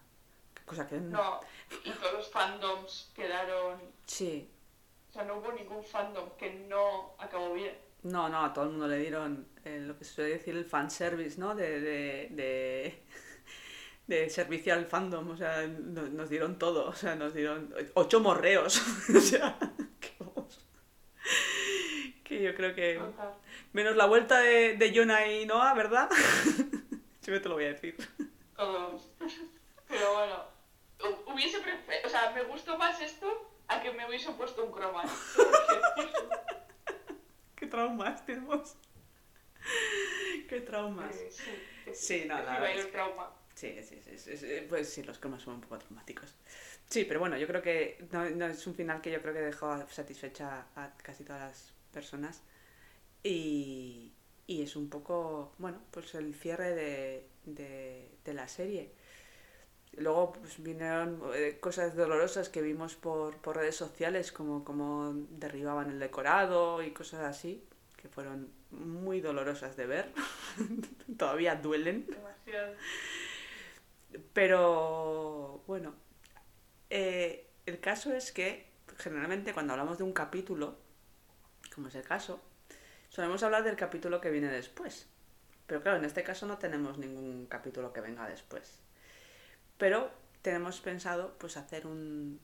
Cosa que... No, y todos los fandoms quedaron... Sí. O sea, no hubo ningún fandom que no acabó bien. No, no, a todo el mundo le dieron eh, lo que se suele decir el fanservice, ¿no? De, de, de, de servicio al fandom, o sea, no- nos, dieron todo, o sea, nos dieron ocho morreos, o sea, que vamos. Que yo creo que... Menos la vuelta de, de Jonah y Noah, ¿verdad? Yo te lo voy a decir. Pero bueno, hu- hubiese preferido... O sea, me gustó más esto a que me hubiese puesto un croma. ¿Qué traumas tenemos? ¿Qué traumas? Eh, sí, Sí, no, la iba a verdad ir es el trauma. Sí, sí, sí, sí, Pues sí, los cromas son un poco traumáticos. Sí, pero bueno, yo creo que no, no, es un final que yo creo que dejó satisfecha a casi todas las personas. Y, y es un poco, bueno, pues el cierre de, de, de la serie. Luego pues, vinieron eh, cosas dolorosas que vimos por, por redes sociales, como, como derribaban el decorado y cosas así, que fueron muy dolorosas de ver. Todavía duelen. Demasiado. Pero bueno, eh, el caso es que generalmente cuando hablamos de un capítulo, como es el caso, solemos hablar del capítulo que viene después. Pero claro, en este caso no tenemos ningún capítulo que venga después. Pero tenemos pensado pues hacer un,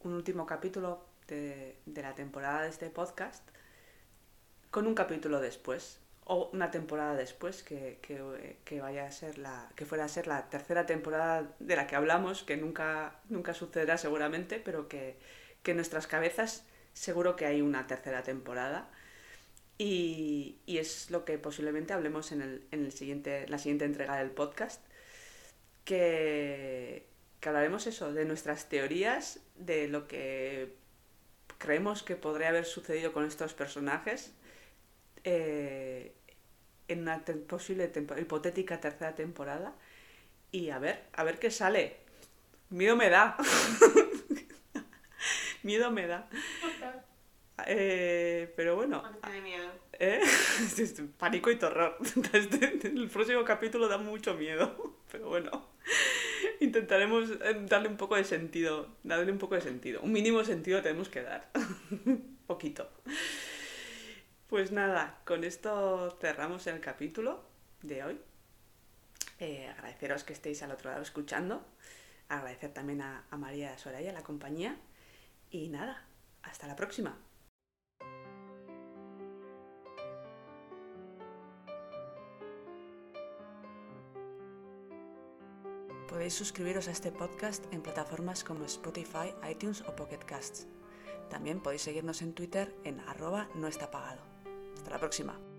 un último capítulo de, de la temporada de este podcast con un capítulo después o una temporada después que, que, que vaya a ser la que fuera a ser la tercera temporada de la que hablamos que nunca nunca sucederá seguramente pero que, que en nuestras cabezas seguro que hay una tercera temporada. Y, y es lo que posiblemente hablemos en, el, en el siguiente, la siguiente entrega del podcast que, que hablaremos eso de nuestras teorías de lo que creemos que podría haber sucedido con estos personajes eh, en una te- posible tempo- hipotética tercera temporada y a ver, a ver qué sale. Miedo me da. Miedo me da. Eh, pero bueno, miedo. ¿eh? Pánico y terror. El próximo capítulo da mucho miedo, pero bueno. Intentaremos darle un poco de sentido, darle un poco de sentido. Un mínimo sentido tenemos que dar. Poquito. Pues nada, con esto cerramos el capítulo de hoy. Eh, agradeceros que estéis al otro lado escuchando. Agradecer también a, María Soraya la compañía. Y nada, hasta la próxima. Podéis suscribiros a este podcast en plataformas como Spotify, iTunes o Pocket Casts. También podéis seguirnos en Twitter en arroba no está. Hasta la próxima.